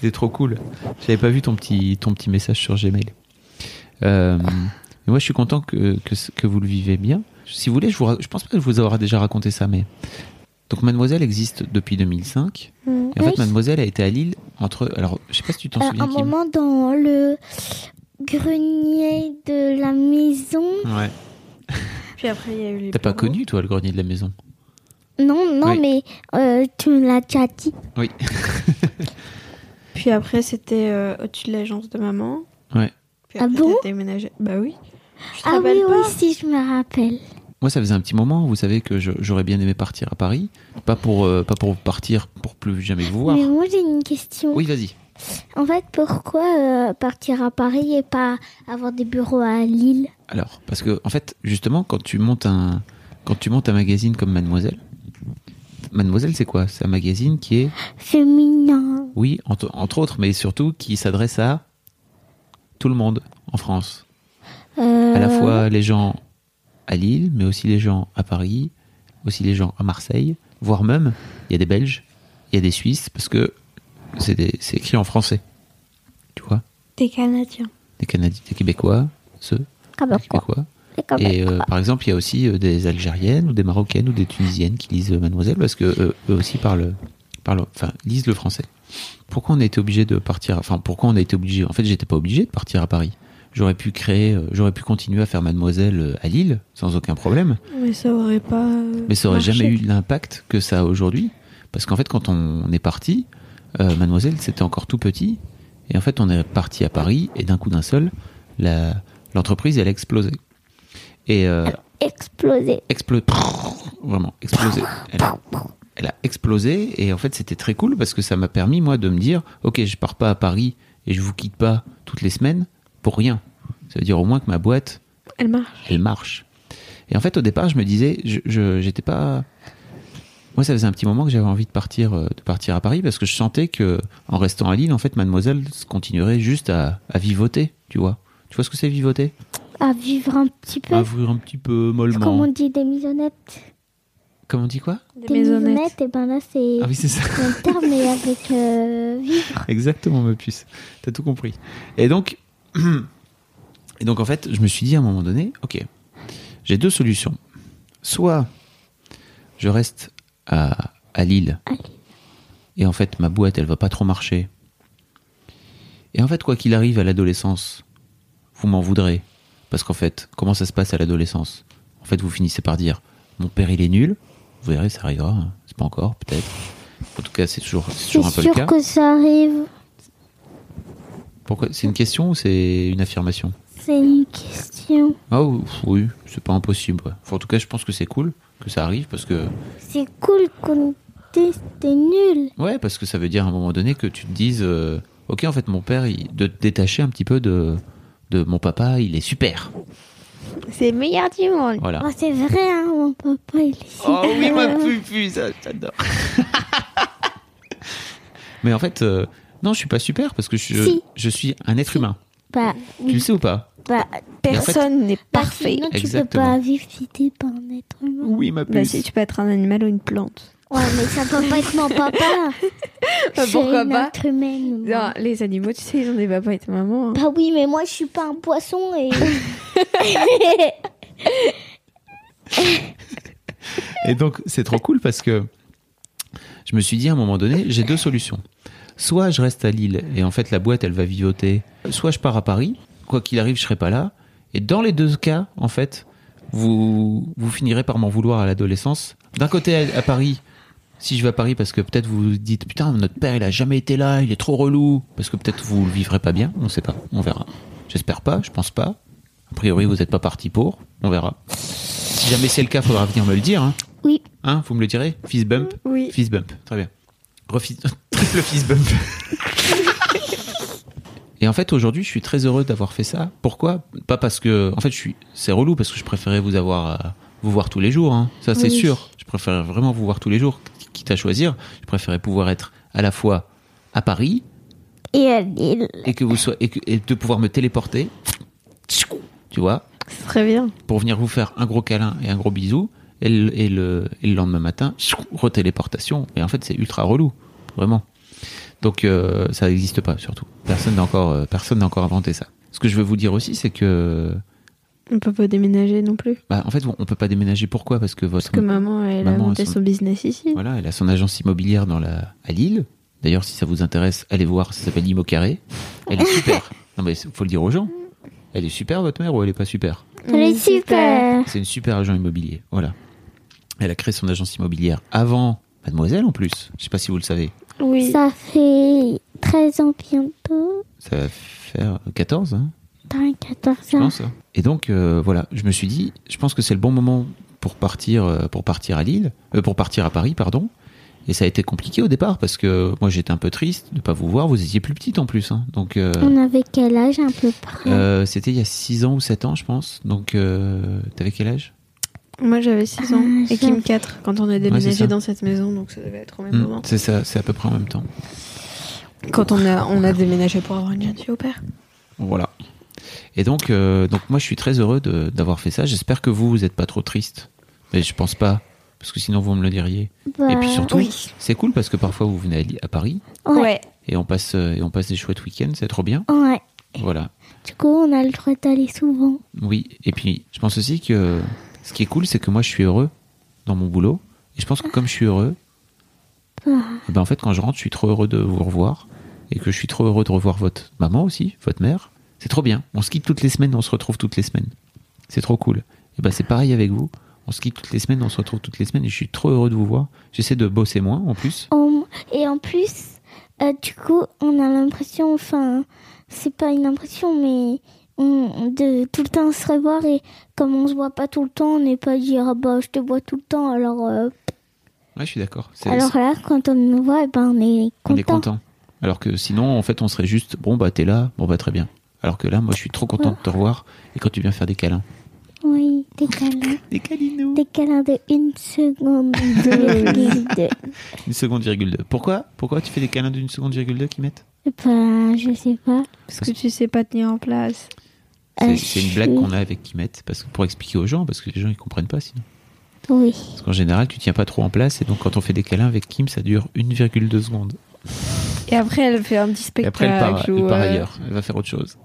C'était trop cool. J'avais pas vu ton petit, ton petit message sur Gmail. Euh, mais moi, je suis content que, que, que vous le vivez bien. Si vous voulez, je, vous, ra- je pense pas que je vous avoir déjà raconté ça, mais. Donc, Mademoiselle existe depuis 2005. Mm. Et en fait. Mademoiselle a été à Lille entre. Alors, je sais pas si tu t'en Euh, souviens, un Kim. moment dans le grenier de la maison. Ouais. Puis après, il y a eu les. T'as pas connu, toi, le grenier de la maison? Non, non, Oui. mais euh, tu me l'as déjà dit. Oui. Puis après, c'était euh, au-dessus de l'agence de maman. Ouais. Puis Ah après, bon t'as déménagé. Bah oui. Je te Ah oui, oui, si, je me rappelle. Moi, ça faisait un petit moment, vous savez, que j'aurais bien aimé partir à Paris. Pas pour, euh, pas pour partir pour plus jamais vous voir. Mais moi, j'ai une question. Oui, vas-y. En fait, pourquoi euh, partir à Paris et pas avoir des bureaux à Lille? Alors, parce que, en fait, justement, quand tu montes un, quand tu montes un magazine comme Mademoiselle, Mademoiselle, c'est quoi C'est un magazine qui est, Féminin. oui, entre, entre autres, mais surtout qui s'adresse à tout le monde en France. Euh, À la fois les gens à Lille, mais aussi les gens à Paris, aussi les gens à Marseille, voire même, il y a des Belges, il y a des Suisses, parce que c'est des- c'est écrit en français. Tu vois? Des Canadiens. Des Canadiens, des Québécois, ceux, des Québécois. Et euh, par exemple, il y a aussi euh, des Algériennes ou des Marocaines ou des Tunisiennes qui lisent euh, Mademoiselle parce que euh, eux aussi parlent, parlent, enfin, lisent le français. Pourquoi on a été obligé de partir Enfin, pourquoi on a été obligé En fait, j'étais pas obligé de partir à Paris. J'aurais pu créer, j'aurais pu continuer à faire Mademoiselle à Lille sans aucun problème, Mais ça aurait pas. mais ça aurait marché. jamais eu l'impact que ça a aujourd'hui. Parce qu'en fait, quand on est parti, euh, Mademoiselle c'était encore tout petit, et en fait, on est parti à Paris et d'un coup d'un seul, la- l'entreprise elle a explosé. Et euh, Explosé. explosé. Vraiment, explosé. Elle a, elle a explosé et en fait c'était très cool parce que ça m'a permis moi de me dire ok je pars pas à Paris et je vous quitte pas toutes les semaines pour rien. Ça veut dire au moins que ma boîte Elle marche. elle marche. Et en fait au départ je me disais je je- j'étais pas moi ça faisait un petit moment que j'avais envie de partir euh, de partir à Paris parce que je sentais que en restant à Lille en fait mademoiselle continuerait juste à, à vivoter tu vois. Tu vois ce que c'est vivoter? À vivre un petit peu. À vivre un petit peu Comme mollement. on dit des maisonnettes. Comment on dit quoi? Des maisonnettes. et ben là, c'est Ah oui c'est ça. un terme, mais avec euh, vivre. Exactement, ma puce. T'as tout compris. Et donc, et donc en fait, je me suis dit à un moment donné, ok, j'ai deux solutions. Soit je reste à, à Lille, À Lille. et en fait ma boîte, elle va pas trop marcher. Et en fait, quoi qu'il arrive à l'adolescence, vous m'en voudrez, parce qu'en fait, comment ça se passe à l'adolescence? En fait, vous finissez par dire, mon père il est nul. Vous verrez, ça arrivera. hein. C'est pas encore, peut-être. En tout cas, c'est toujours, un peu le sûr cas. que ça arrive. Pourquoi? C'est une question ou c'est une affirmation? C'est une question. Ah ou- oui, c'est pas impossible. ouais. Enfin, en tout cas, je pense que c'est cool que ça arrive parce que C'est cool qu'on dise t'es nul. ouais, parce que ça veut dire à un moment donné que tu te dises euh, OK, en fait mon père il, de te détacher un petit peu de de mon papa, il est super. C'est le meilleur du monde. Voilà. Oh, c'est vrai, hein, mon papa, il est Oh oui, super. ma pupu, ça j'adore. Mais en fait euh, non, je suis pas super parce que je, Si. je suis un être humain. Bah, Tu le sais ou pas Bah, Personne n'est bah, parfait. sinon, tu peux Exactement. pas vivre si t'es pas un être humain. Oui, ma Bah si, tu peux être un animal ou une plante. Ouais, mais ça peut pas être mon papa. Pourquoi une pas être humaine. Non, les animaux, tu sais, ils ont des papas et des mamans. hein. Bah oui, mais moi, je suis pas un poisson et... Et donc, c'est trop cool parce que je me suis dit à un moment donné, j'ai deux solutions. Soit je reste à Lille et en fait la boîte elle va vivoter, soit je pars à Paris, quoi qu'il arrive je serai pas là. Et dans les deux cas, en fait, vous, vous finirez par m'en vouloir à l'adolescence. D'un côté à, à Paris, si je vais à Paris parce que peut-être vous vous dites putain notre père il a jamais été là, il est trop relou, parce que peut-être vous le vivrez pas bien, on sait pas, on verra. J'espère pas, je pense pas. A priori vous êtes pas parti pour, on verra. Si jamais c'est le cas, faudra venir me le dire. Hein. Oui. Hein, vous me le direz? Fist bump? Oui. Fist bump, très bien. Refis- Triple fist bump. Et en fait, aujourd'hui, je suis très heureux d'avoir fait ça. Pourquoi? Pas parce que. En fait, je suis. C'est relou parce que je préférais vous avoir. Vous voir tous les jours, hein. ça c'est Oui. sûr. Je préférais vraiment vous voir tous les jours, quitte à choisir. Je préférais pouvoir être à la fois à Paris Et elle est et que vous soyez et, que- et de pouvoir me téléporter, tu vois, C'est très bien. pour venir vous faire un gros câlin et un gros bisou, et le, et le, et le lendemain matin, retéléportation. Et en fait, c'est ultra relou, vraiment. Donc, euh, ça n'existe pas, surtout. Personne n'a encore, euh, personne n'a encore inventé ça. Ce que je veux vous dire aussi, c'est que, On peut pas déménager non plus. bah, en fait, on peut pas déménager. Pourquoi? Parce que votre Parce que maman, elle a monté son business ici. Voilà, elle a son agence immobilière dans la, à Lille. D'ailleurs, si ça vous intéresse, allez voir, ça s'appelle Imo Carré. Elle est super. non, mais faut le dire aux gens. Elle est super, votre mère, ou elle est pas super? Elle est super. C'est une super agent immobilier. Voilà. Elle a créé son agence immobilière avant Mademoiselle, en plus. Je sais pas si vous le savez. Oui. Ça fait 13 ans bientôt. Ça va faire 14, hein, T'as 14 je ans. pense. Et donc, euh, voilà, je me suis dit, je pense que c'est le bon moment pour partir, euh, pour partir à Lille, euh, pour partir à Paris, pardon. Et ça a été compliqué au départ parce que moi j'étais un peu triste de pas vous voir. Vous étiez plus petite en plus, hein. donc euh, On avait quel âge à peu près? euh, c'était il y a 6 ans ou 7 ans, je pense. Donc, euh, t'avais quel âge? Moi, j'avais 6 ans. Ah, Et Kim j'avoue. 4 quand on a déménagé dans cette maison. Donc ça devait être au même Hmm, moment. C'est ça, c'est à peu près en même temps. Quand on a, on a déménagé pour avoir une jeune fille au père. Voilà. Et donc, euh, donc moi, je suis très heureux d'avoir fait ça. J'espère que vous, vous n'êtes pas trop triste. Mais je pense pas, parce que sinon vous me le diriez. Bah, et puis surtout, oui. c'est cool parce que parfois vous venez à, à Paris Ouais. et on passe euh, et on passe des chouettes week-ends, c'est trop bien. Ouais. Voilà. Du coup, on a le droit d'aller souvent. Oui. Et puis, je pense aussi que ce qui est cool, c'est que moi, je suis heureux dans mon boulot. Et je pense que comme je suis heureux, Ah. eh ben en fait, quand je rentre, je suis trop heureux de vous revoir et que je suis trop heureux de revoir votre maman aussi, votre mère. C'est trop bien. On se quitte toutes les semaines, on se retrouve toutes les semaines. C'est trop cool. Et ben c'est pareil avec vous. On se quitte toutes les semaines, on se retrouve toutes les semaines et je suis trop heureux de vous voir. J'essaie de bosser moins en plus. On- Et en plus, euh, du coup, on a l'impression, enfin, c'est pas une impression, mais on, de tout le temps se revoir et comme on se voit pas tout le temps, on n'est pas dire ah bah je te vois tout le temps. Alors, euh, Ouais, je suis d'accord. Alors là, quand on nous voit, eh ben on est on est content. content. Alors que sinon, en fait, on serait juste bon bah t'es là, bon bah très bien. Alors que là, moi, je suis trop content de te revoir et quand tu viens faire des câlins. Oui, des câlins. Des câlinous. Des câlins de une seconde. virgule deux. Une seconde virgule deux. Pourquoi? Pourquoi tu fais des câlins d'une seconde virgule deux qui mettent? Ben, je sais pas. Parce que tu sais pas tenir en place. C'est Euh, c'est une blague qu'on a avec Kimet, parce que pour expliquer aux gens, parce que les gens ils comprennent pas sinon. Oui. Parce qu'en général, tu tiens pas trop en place, et donc quand on fait des câlins avec Kim, ça dure 1,2 secondes. Et après, elle fait un petit Et spectacle. après, elle part, elle où, part euh, ailleurs, elle va faire autre chose.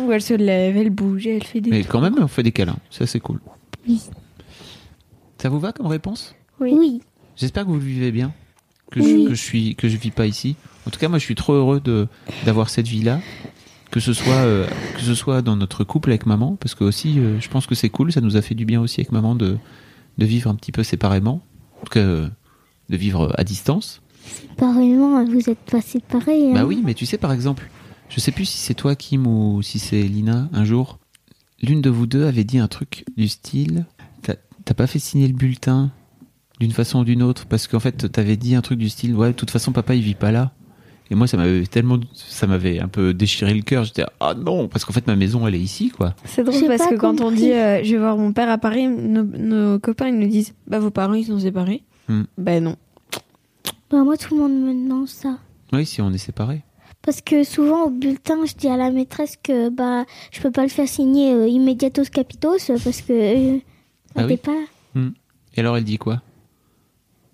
Où elle se lève, elle bouge, elle fait des. Mais quand même, on fait des câlins, ça c'est cool. Oui. Ça vous va comme réponse? Oui. Oui. J'espère que vous le vivez bien, que, Oui. je, que je suis, que je vis pas ici. En tout cas, moi, je suis trop heureux de d'avoir cette vie-là, que ce soit euh, que ce soit dans notre couple avec maman, parce que aussi, euh, je pense que c'est cool, ça nous a fait du bien aussi avec maman de de vivre un petit peu séparément, en tout cas, euh, de vivre à distance. Pareillement, vous êtes pas séparés. hein. Bah oui, mais tu sais, par exemple, je sais plus si c'est toi, Kim, ou si c'est Lina, un jour, l'une de vous deux avait dit un truc du style T'as pas fait signer le bulletin d'une façon ou d'une autre Parce qu'en fait, t'avais dit un truc du style Ouais, de toute façon, papa, il vit pas là. Et moi, ça m'avait tellement. Ça m'avait un peu déchiré le cœur. J'étais Ah non Parce qu'en fait, ma maison, elle est ici, quoi. C'est drôle parce que quand on dit euh, je vais voir mon père à Paris, nos, nos copains ils nous disent bah vos parents ils sont séparés. Hmm. Ben non. Bah, moi, tout le monde me demande ça. Oui, si on est séparés. Parce que souvent au bulletin, je dis à la maîtresse que bah je peux pas le faire signer euh, immédiatos capitos parce que euh, Ah elle oui pas. là. Et alors, elle dit quoi?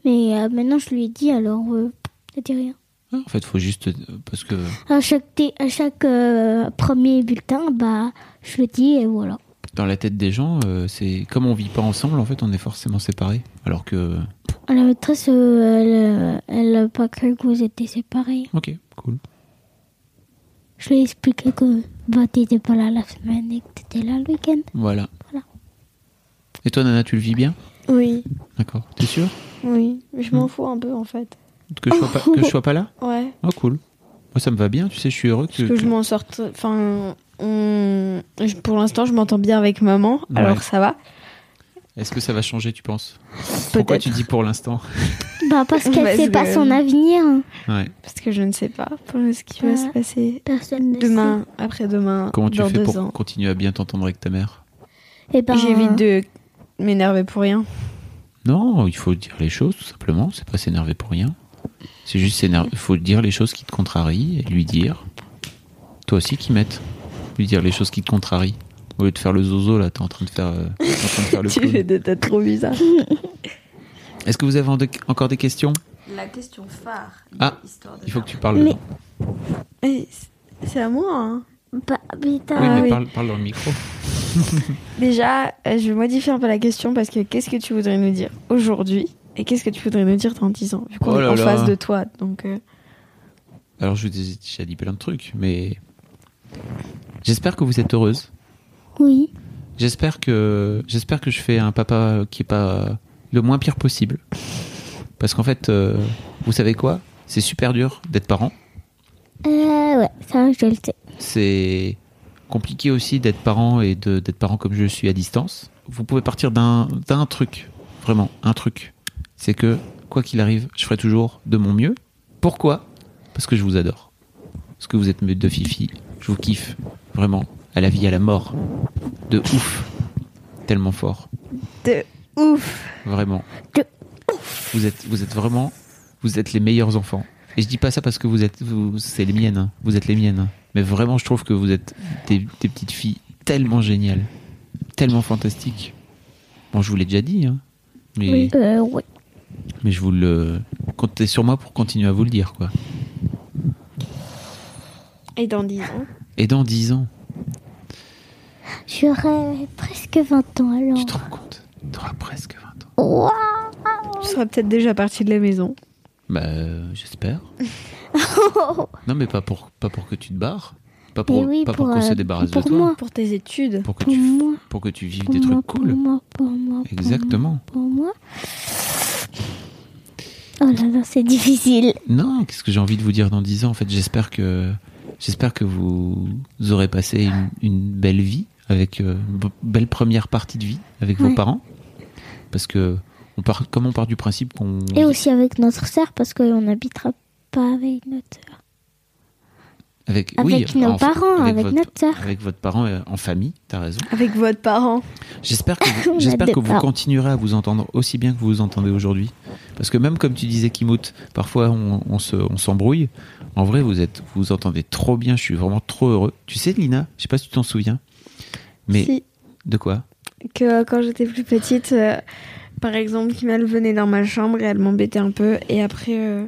Mais euh, maintenant je lui ai dit alors euh, elle dit rien. Ah, En fait, faut juste. euh, Parce que. À chaque à chaque premier bulletin, bah je le dis et voilà. Dans la tête des gens, c'est comme on vit pas ensemble, en fait, on est forcément séparés. Alors que, La maîtresse, elle, euh, elle a pas cru que vous étiez séparés. ok, cool. Je lui ai expliqué que bah t'étais pas là la semaine et que t'étais là le week-end. Voilà. Voilà. Et toi, Nana, tu le vis bien? Oui, D'accord. T'es sûr oui. Je m'en fous un peu en fait. que je, sois pas, que je sois pas là? Ouais. Oh, cool. Moi, ça me va bien, tu sais, je suis heureux que. Parce que je m'en sorte. Enfin, on- pour l'instant je m'entends bien avec maman, Ouais. alors ça va. Est-ce que ça va changer, tu penses? Pourquoi tu dis pour l'instant? Bah parce qu'elle Parce sait pas son avenir. Ouais. Parce que je ne sais pas pour ce qui va Ouais. se passer Personne ne demain, après-demain, Comment tu dans fais deux pour ans. continuer à bien t'entendre avec ta mère? Et ben, J'évite de m'énerver pour rien. Non, il faut dire les choses, tout simplement. C'est pas s'énerver pour rien. C'est juste, il faut dire les choses qui te contrarient et lui dire. Toi aussi qui m'aides. Lui dire les choses qui te contrarient. Au lieu de faire le zozo, là, t'es en train de faire, euh, t'es en train de faire le Tu clown. fais des têtes trop bizarres. Est-ce que vous avez en- encore des questions? La question phare. Ah, Il faut que tu parles Mais- dedans. C'est à moi. hein. Bah, mais t'as- Oui, mais oui. Parle, parle dans le micro. Déjà, euh, je vais modifier un peu la question parce que qu'est-ce que tu voudrais nous dire aujourd'hui et qu'est-ce que tu voudrais nous dire dans 10 ans vu qu'on Oh est là en là. face de toi. Donc, euh, Alors, je vous ai déjà dit plein de trucs, mais j'espère que vous êtes heureuse. Oui. J'espère que j'espère que je fais un papa qui est pas le moins pire possible. Parce qu'en fait, euh, vous savez quoi? C'est super dur d'être parent. Euh, ouais, ça, je le sais. C'est compliqué aussi d'être parent et de- d'être parent comme je suis à distance. Vous pouvez partir d'un d'un truc, vraiment, un truc. C'est que, quoi qu'il arrive, je ferai toujours de mon mieux. Pourquoi? Parce que je vous adore. Parce que vous êtes mes deux fifi. Je vous kiffe, vraiment, à la vie, à la mort. De ouf. Tellement fort. de ouf. Vraiment. De Vous êtes, vous êtes vraiment, vous êtes les meilleurs enfants. Et je dis pas ça parce que vous êtes, vous, c'est les miennes. hein. Vous êtes les miennes. hein. Mais vraiment, je trouve que vous êtes des, des petites filles tellement géniales, tellement fantastiques. Bon, je vous l'ai déjà dit, hein. Mais, Euh, ouais. mais je vous le, comptez sur moi pour continuer à vous le dire, quoi. Et dans 10 ans? Et dans 10 ans, J'aurai presque 20 ans alors. tu te rends compte, t'auras presque 20 ans. Waouh Tu seras peut-être déjà parti de la maison. Bah, euh, j'espère. non, mais pas pour, pas pour que tu te barres. Pas pour, Mais oui, pas pour, pour, qu'on se euh, débarrasse pour de toi. moi. Pour tes études. Pour que Pour tu, moi. pour que tu vives Pour des moi, trucs cool. Pour moi, pour moi. pour Exactement. moi, Pour moi. Oh là là, c'est difficile. Non, qu'est-ce que j'ai envie de vous dire dans 10 ans? En fait, j'espère que j'espère que vous aurez passé une, une belle vie avec euh, belle première partie de vie avec vos parents, parce que on part, comme on part du principe qu'on Et aussi avec notre sœur, parce qu'on n'habitera pas avec notre sœur. avec Avec oui, nos en- parents, avec votre, notre sœur. avec votre parent euh, en famille. T'as raison. Avec votre parent. J'espère que vous, j'espère que vous continuerez à vous entendre aussi bien que vous vous entendez aujourd'hui. Parce que même comme tu disais, Kimout, parfois on, on se, on s'embrouille. En vrai, vous êtes, vous vous entendez trop bien. Je suis vraiment trop heureux. Tu sais, Lina, je sais pas si tu t'en souviens, mais Si. de quoi Que euh, quand j'étais plus petite, euh, par exemple, Kimmel venait dans ma chambre et elle m'embêtait un peu. Et après, euh,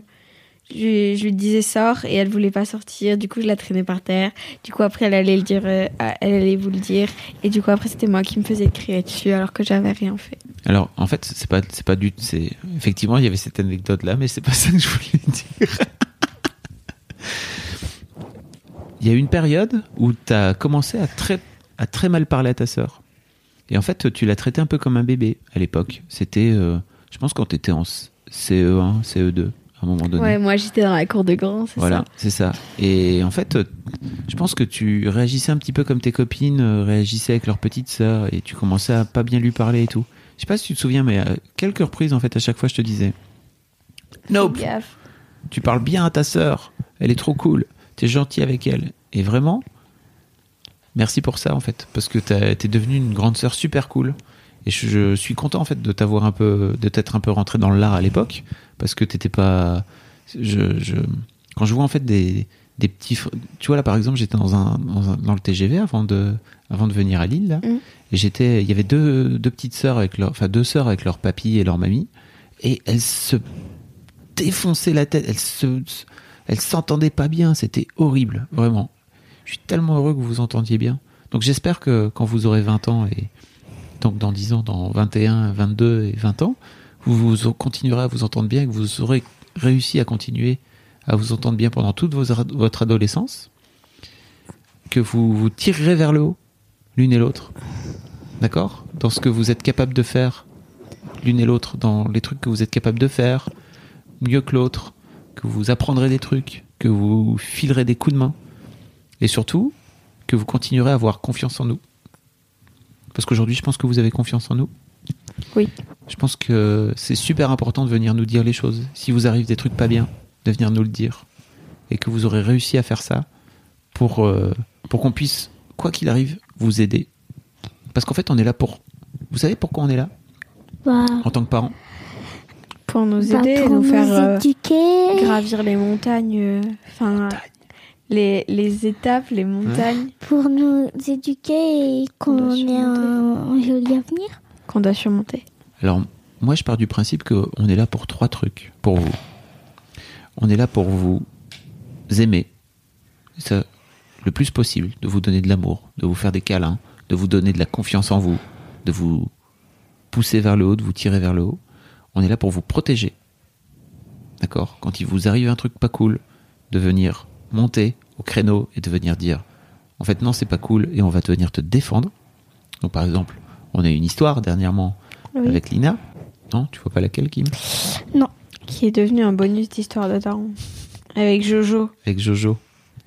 je, lui- je lui disais sors et elle voulait pas sortir. Du coup, je la traînais par terre. Du coup, après, elle allait le dire, euh, elle allait vous le dire. Et du coup, après, c'était moi qui me faisais crier dessus alors que j'avais rien fait. Alors, en fait, c'est pas, c'est pas du, c'est effectivement, il y avait cette anecdote là, mais c'est pas ça que je voulais dire. Il y a eu une période où tu as commencé à très, à très mal parler à ta sœur. Et en fait, tu l'as traité un peu comme un bébé à l'époque. C'était, euh, je pense, quand tu étais en CE1, CE2, à un moment donné. Ouais, moi, j'étais dans la cour de grand, c'est Voilà, ça. c'est ça. Et en fait, euh, je pense que tu réagissais un petit peu comme tes copines euh, réagissaient avec leur petite sœur et tu commençais à pas bien lui parler et tout. Je sais pas si tu te souviens, mais à quelques reprises, en fait, à chaque fois, je te disais Nope, tu parles bien à ta sœur, elle est trop cool, t'es gentil avec elle. Et vraiment, merci pour ça, en fait, parce que t'es devenue une grande sœur super cool. Et je, je suis content, en fait, de t'avoir un peu, de t'être un peu rentré dans l'art à l'époque, parce que t'étais pas. Je, je, quand je vois, en fait, des, des petits. Tu vois, là, par exemple, j'étais dans, un, dans, un- dans le TGV avant de, avant de venir à Lille, là. Mm. Et j'étais. Il y avait deux, deux petites sœurs avec leur. Enfin, deux sœurs avec leur papy et leur mamie. Et elles se défonçaient la tête. Elles se. Elles s'entendaient pas bien. C'était horrible, vraiment. Je suis tellement heureux que vous vous entendiez bien. Donc j'espère que quand vous aurez 20 ans et donc dans 10 ans, dans 21, 22 et 20 ans, vous, continuerez à vous entendre bien et que vous aurez réussi à continuer à vous entendre bien pendant toute votre adolescence, que vous vous tirerez vers le haut, l'une et l'autre. D'accord? Dans ce que vous êtes capable de faire, l'une et l'autre, dans les trucs que vous êtes capable de faire, mieux que l'autre, que vous apprendrez des trucs, que vous filerez des coups de main, et surtout, que vous continuerez à avoir confiance en nous. Parce qu'aujourd'hui, je pense que vous avez confiance en nous. Oui. Je pense que c'est super important de venir nous dire les choses. Si vous arrive des trucs pas bien, de venir nous le dire. Et que vous aurez réussi à faire ça pour, euh, pour qu'on puisse, quoi qu'il arrive, vous aider. Parce qu'en fait, on est là pour. Vous savez pourquoi on est là? Bah, en tant que parent Pour nous Bah, aider, pour nous faire euh, éduquer. gravir les montagnes. euh, Enfin, les, les étapes, les montagnes Pour nous éduquer et qu'on ait un, un joli avenir. qu'on doit surmonter. Alors, moi, je pars du principe qu'on est là pour trois trucs pour vous. On est là pour vous aimer, ça, le plus possible, de vous donner de l'amour, de vous faire des câlins, de vous donner de la confiance en vous, de vous pousser vers le haut, de vous tirer vers le haut. On est là pour vous protéger. D'accord? Quand il vous arrive un truc pas cool, de venir monter au créneau et de venir dire en fait non c'est pas cool et on va te venir te défendre. Donc par exemple, on a eu une histoire dernièrement Oui. avec Lina. Non, tu vois pas laquelle, Kim? Qui est devenu un bonus d'histoire de Daron. Avec Jojo Avec Jojo.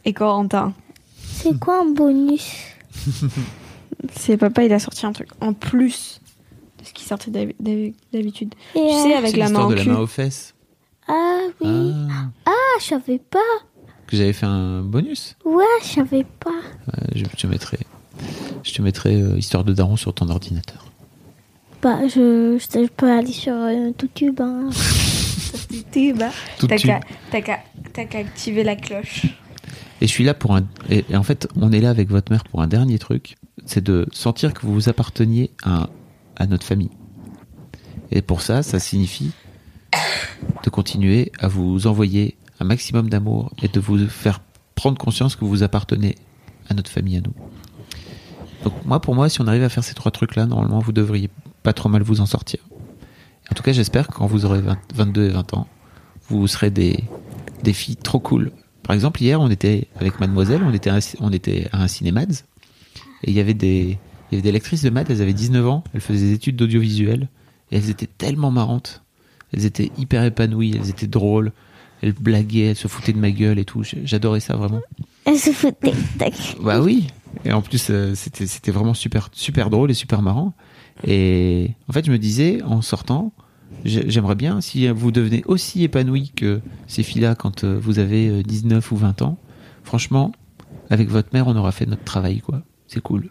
et Corentin. C'est quoi un bonus? C'est papa, il a sorti un truc en plus de ce qui sortait d'hab- d'hab- d'habitude. Et, Tu sais, avec la main de la main aux fesses. Ah oui. Ah, Ah, je savais pas. Que j'avais fait un bonus. Ouais, je savais pas. Je te mettrai, je te mettrai euh, histoire de daron sur ton ordinateur. Bah, je, je, je peux aller sur euh, YouTube. Hein. Tout T'as qu'à t'as qu'à- t'as qu'à activer la cloche. Et je suis là pour un. Et, et en fait, on est là avec votre mère pour un dernier truc, c'est de sentir que vous vous apparteniez à, à notre famille. Et pour ça, ça signifie de continuer à vous envoyer un maximum d'amour et de vous faire prendre conscience que vous appartenez à notre famille, à nous. Donc moi, pour moi, si on arrive à faire ces trois trucs-là, normalement, vous devriez pas trop mal vous en sortir. En tout cas, j'espère que quand vous aurez 20 22 et 20 ans, vous serez des, filles trop cool. Par exemple, hier, on était avec Mademoiselle, on était à, on était à un cinémads, et il y avait des, il y avait des lectrices de maths, elles avaient 19 ans, elles faisaient des études d'audiovisuel, et elles étaient tellement marrantes. Elles étaient hyper épanouies, elles étaient drôles, elles blaguaient, elles se foutaient de ma gueule et tout. J'adorais ça vraiment. Elle se foutait. Tac. Bah oui. Et en plus, euh, c'était c'était vraiment super super drôle et super marrant. Et en fait, je me disais en sortant, j'ai- j'aimerais bien si vous devenez aussi épanoui que ces filles-là quand euh, vous avez euh, 19 ou 20 ans. Franchement, avec votre mère, on aura fait notre travail, quoi. C'est cool.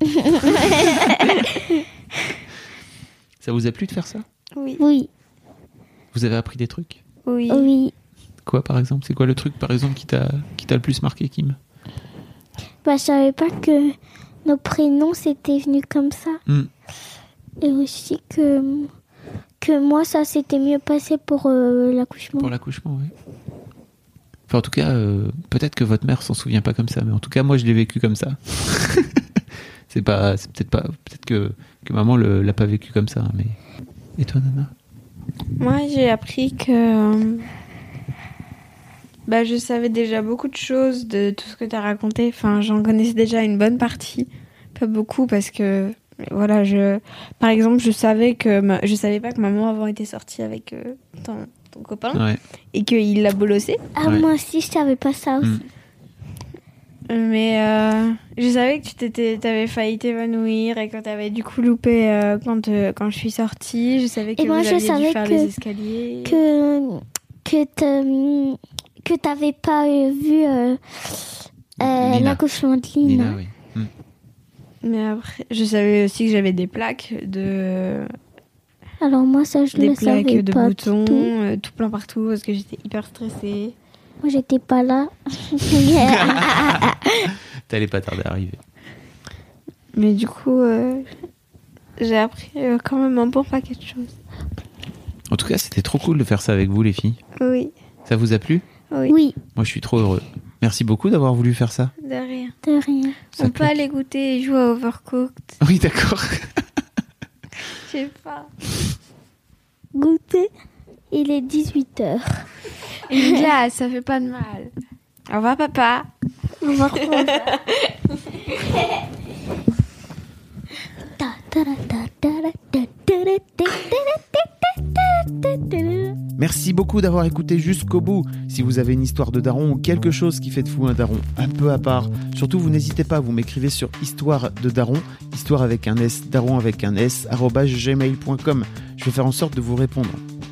ça vous a plu de faire ça? Oui. Oui, Vous avez appris des trucs? Oui. oui. Quoi, par exemple? C'est quoi le truc, par exemple, qui t'a qui t'a le plus marqué, Kim? Bah, je savais pas que nos prénoms s'étaient venus comme ça. Hmm. Et aussi que, que moi, ça s'était mieux passé pour euh, l'accouchement. Pour l'accouchement, oui. Enfin, en tout cas, euh, peut-être que votre mère s'en souvient pas comme ça, mais en tout cas, moi, je l'ai vécu comme ça. c'est pas, c'est peut-être pas, peut-être que, que maman le- l'a pas vécu comme ça, mais. Et toi, Nana? Moi, j'ai appris que. Bah, je savais déjà beaucoup de choses de tout ce que tu as raconté. Enfin, j'en connaissais déjà une bonne partie. Pas beaucoup parce que. Voilà, je. Par exemple, je savais que. ma- Je savais pas que maman avant était sortie avec euh, ton, ton copain Ouais. et qu'il l'a bolossé. Ah, Ouais. moi aussi, je savais pas ça aussi. Hmm. Mais euh, je savais que tu t'étais, t'avais failli t'évanouir et que t'avais du coup loupé euh, quand, euh, quand je suis sortie. Je savais que Et moi, vous je aviez dû savais faire que- les escaliers. Que, que, que t'avais pas euh, vu euh, euh, Lina. l'accouchement de Lina. Nina, oui. Hmm. Mais après, je savais aussi que j'avais des plaques de Alors moi, ça, je des le plaques savais de pas boutons, du tout. euh, tout plein partout parce que j'étais hyper stressée. Moi, j'étais pas là. T'allais pas tarder à arriver. Mais du coup, euh, j'ai appris euh, quand même un bon paquet de choses. En tout cas, c'était trop cool de faire ça avec vous, les filles. Oui, Ça vous a plu oui, oui, Moi, je suis trop heureux. Merci beaucoup d'avoir voulu faire ça. de rien. de rien. Ça On peut aller goûter et jouer à Overcooked. Oui, d'accord. Je sais pas. Goûter, il est 18h. Une glace, ça fait pas de mal. Au revoir, papa. Au revoir. Merci beaucoup d'avoir écouté jusqu'au bout. Si vous avez une histoire de daron ou quelque chose qui fait de vous un daron un peu à part, surtout vous n'hésitez pas, vous m'écrivez sur histoire de daron, histoire avec un S, daron avec un S, gmail.com. Je vais faire en sorte de vous répondre.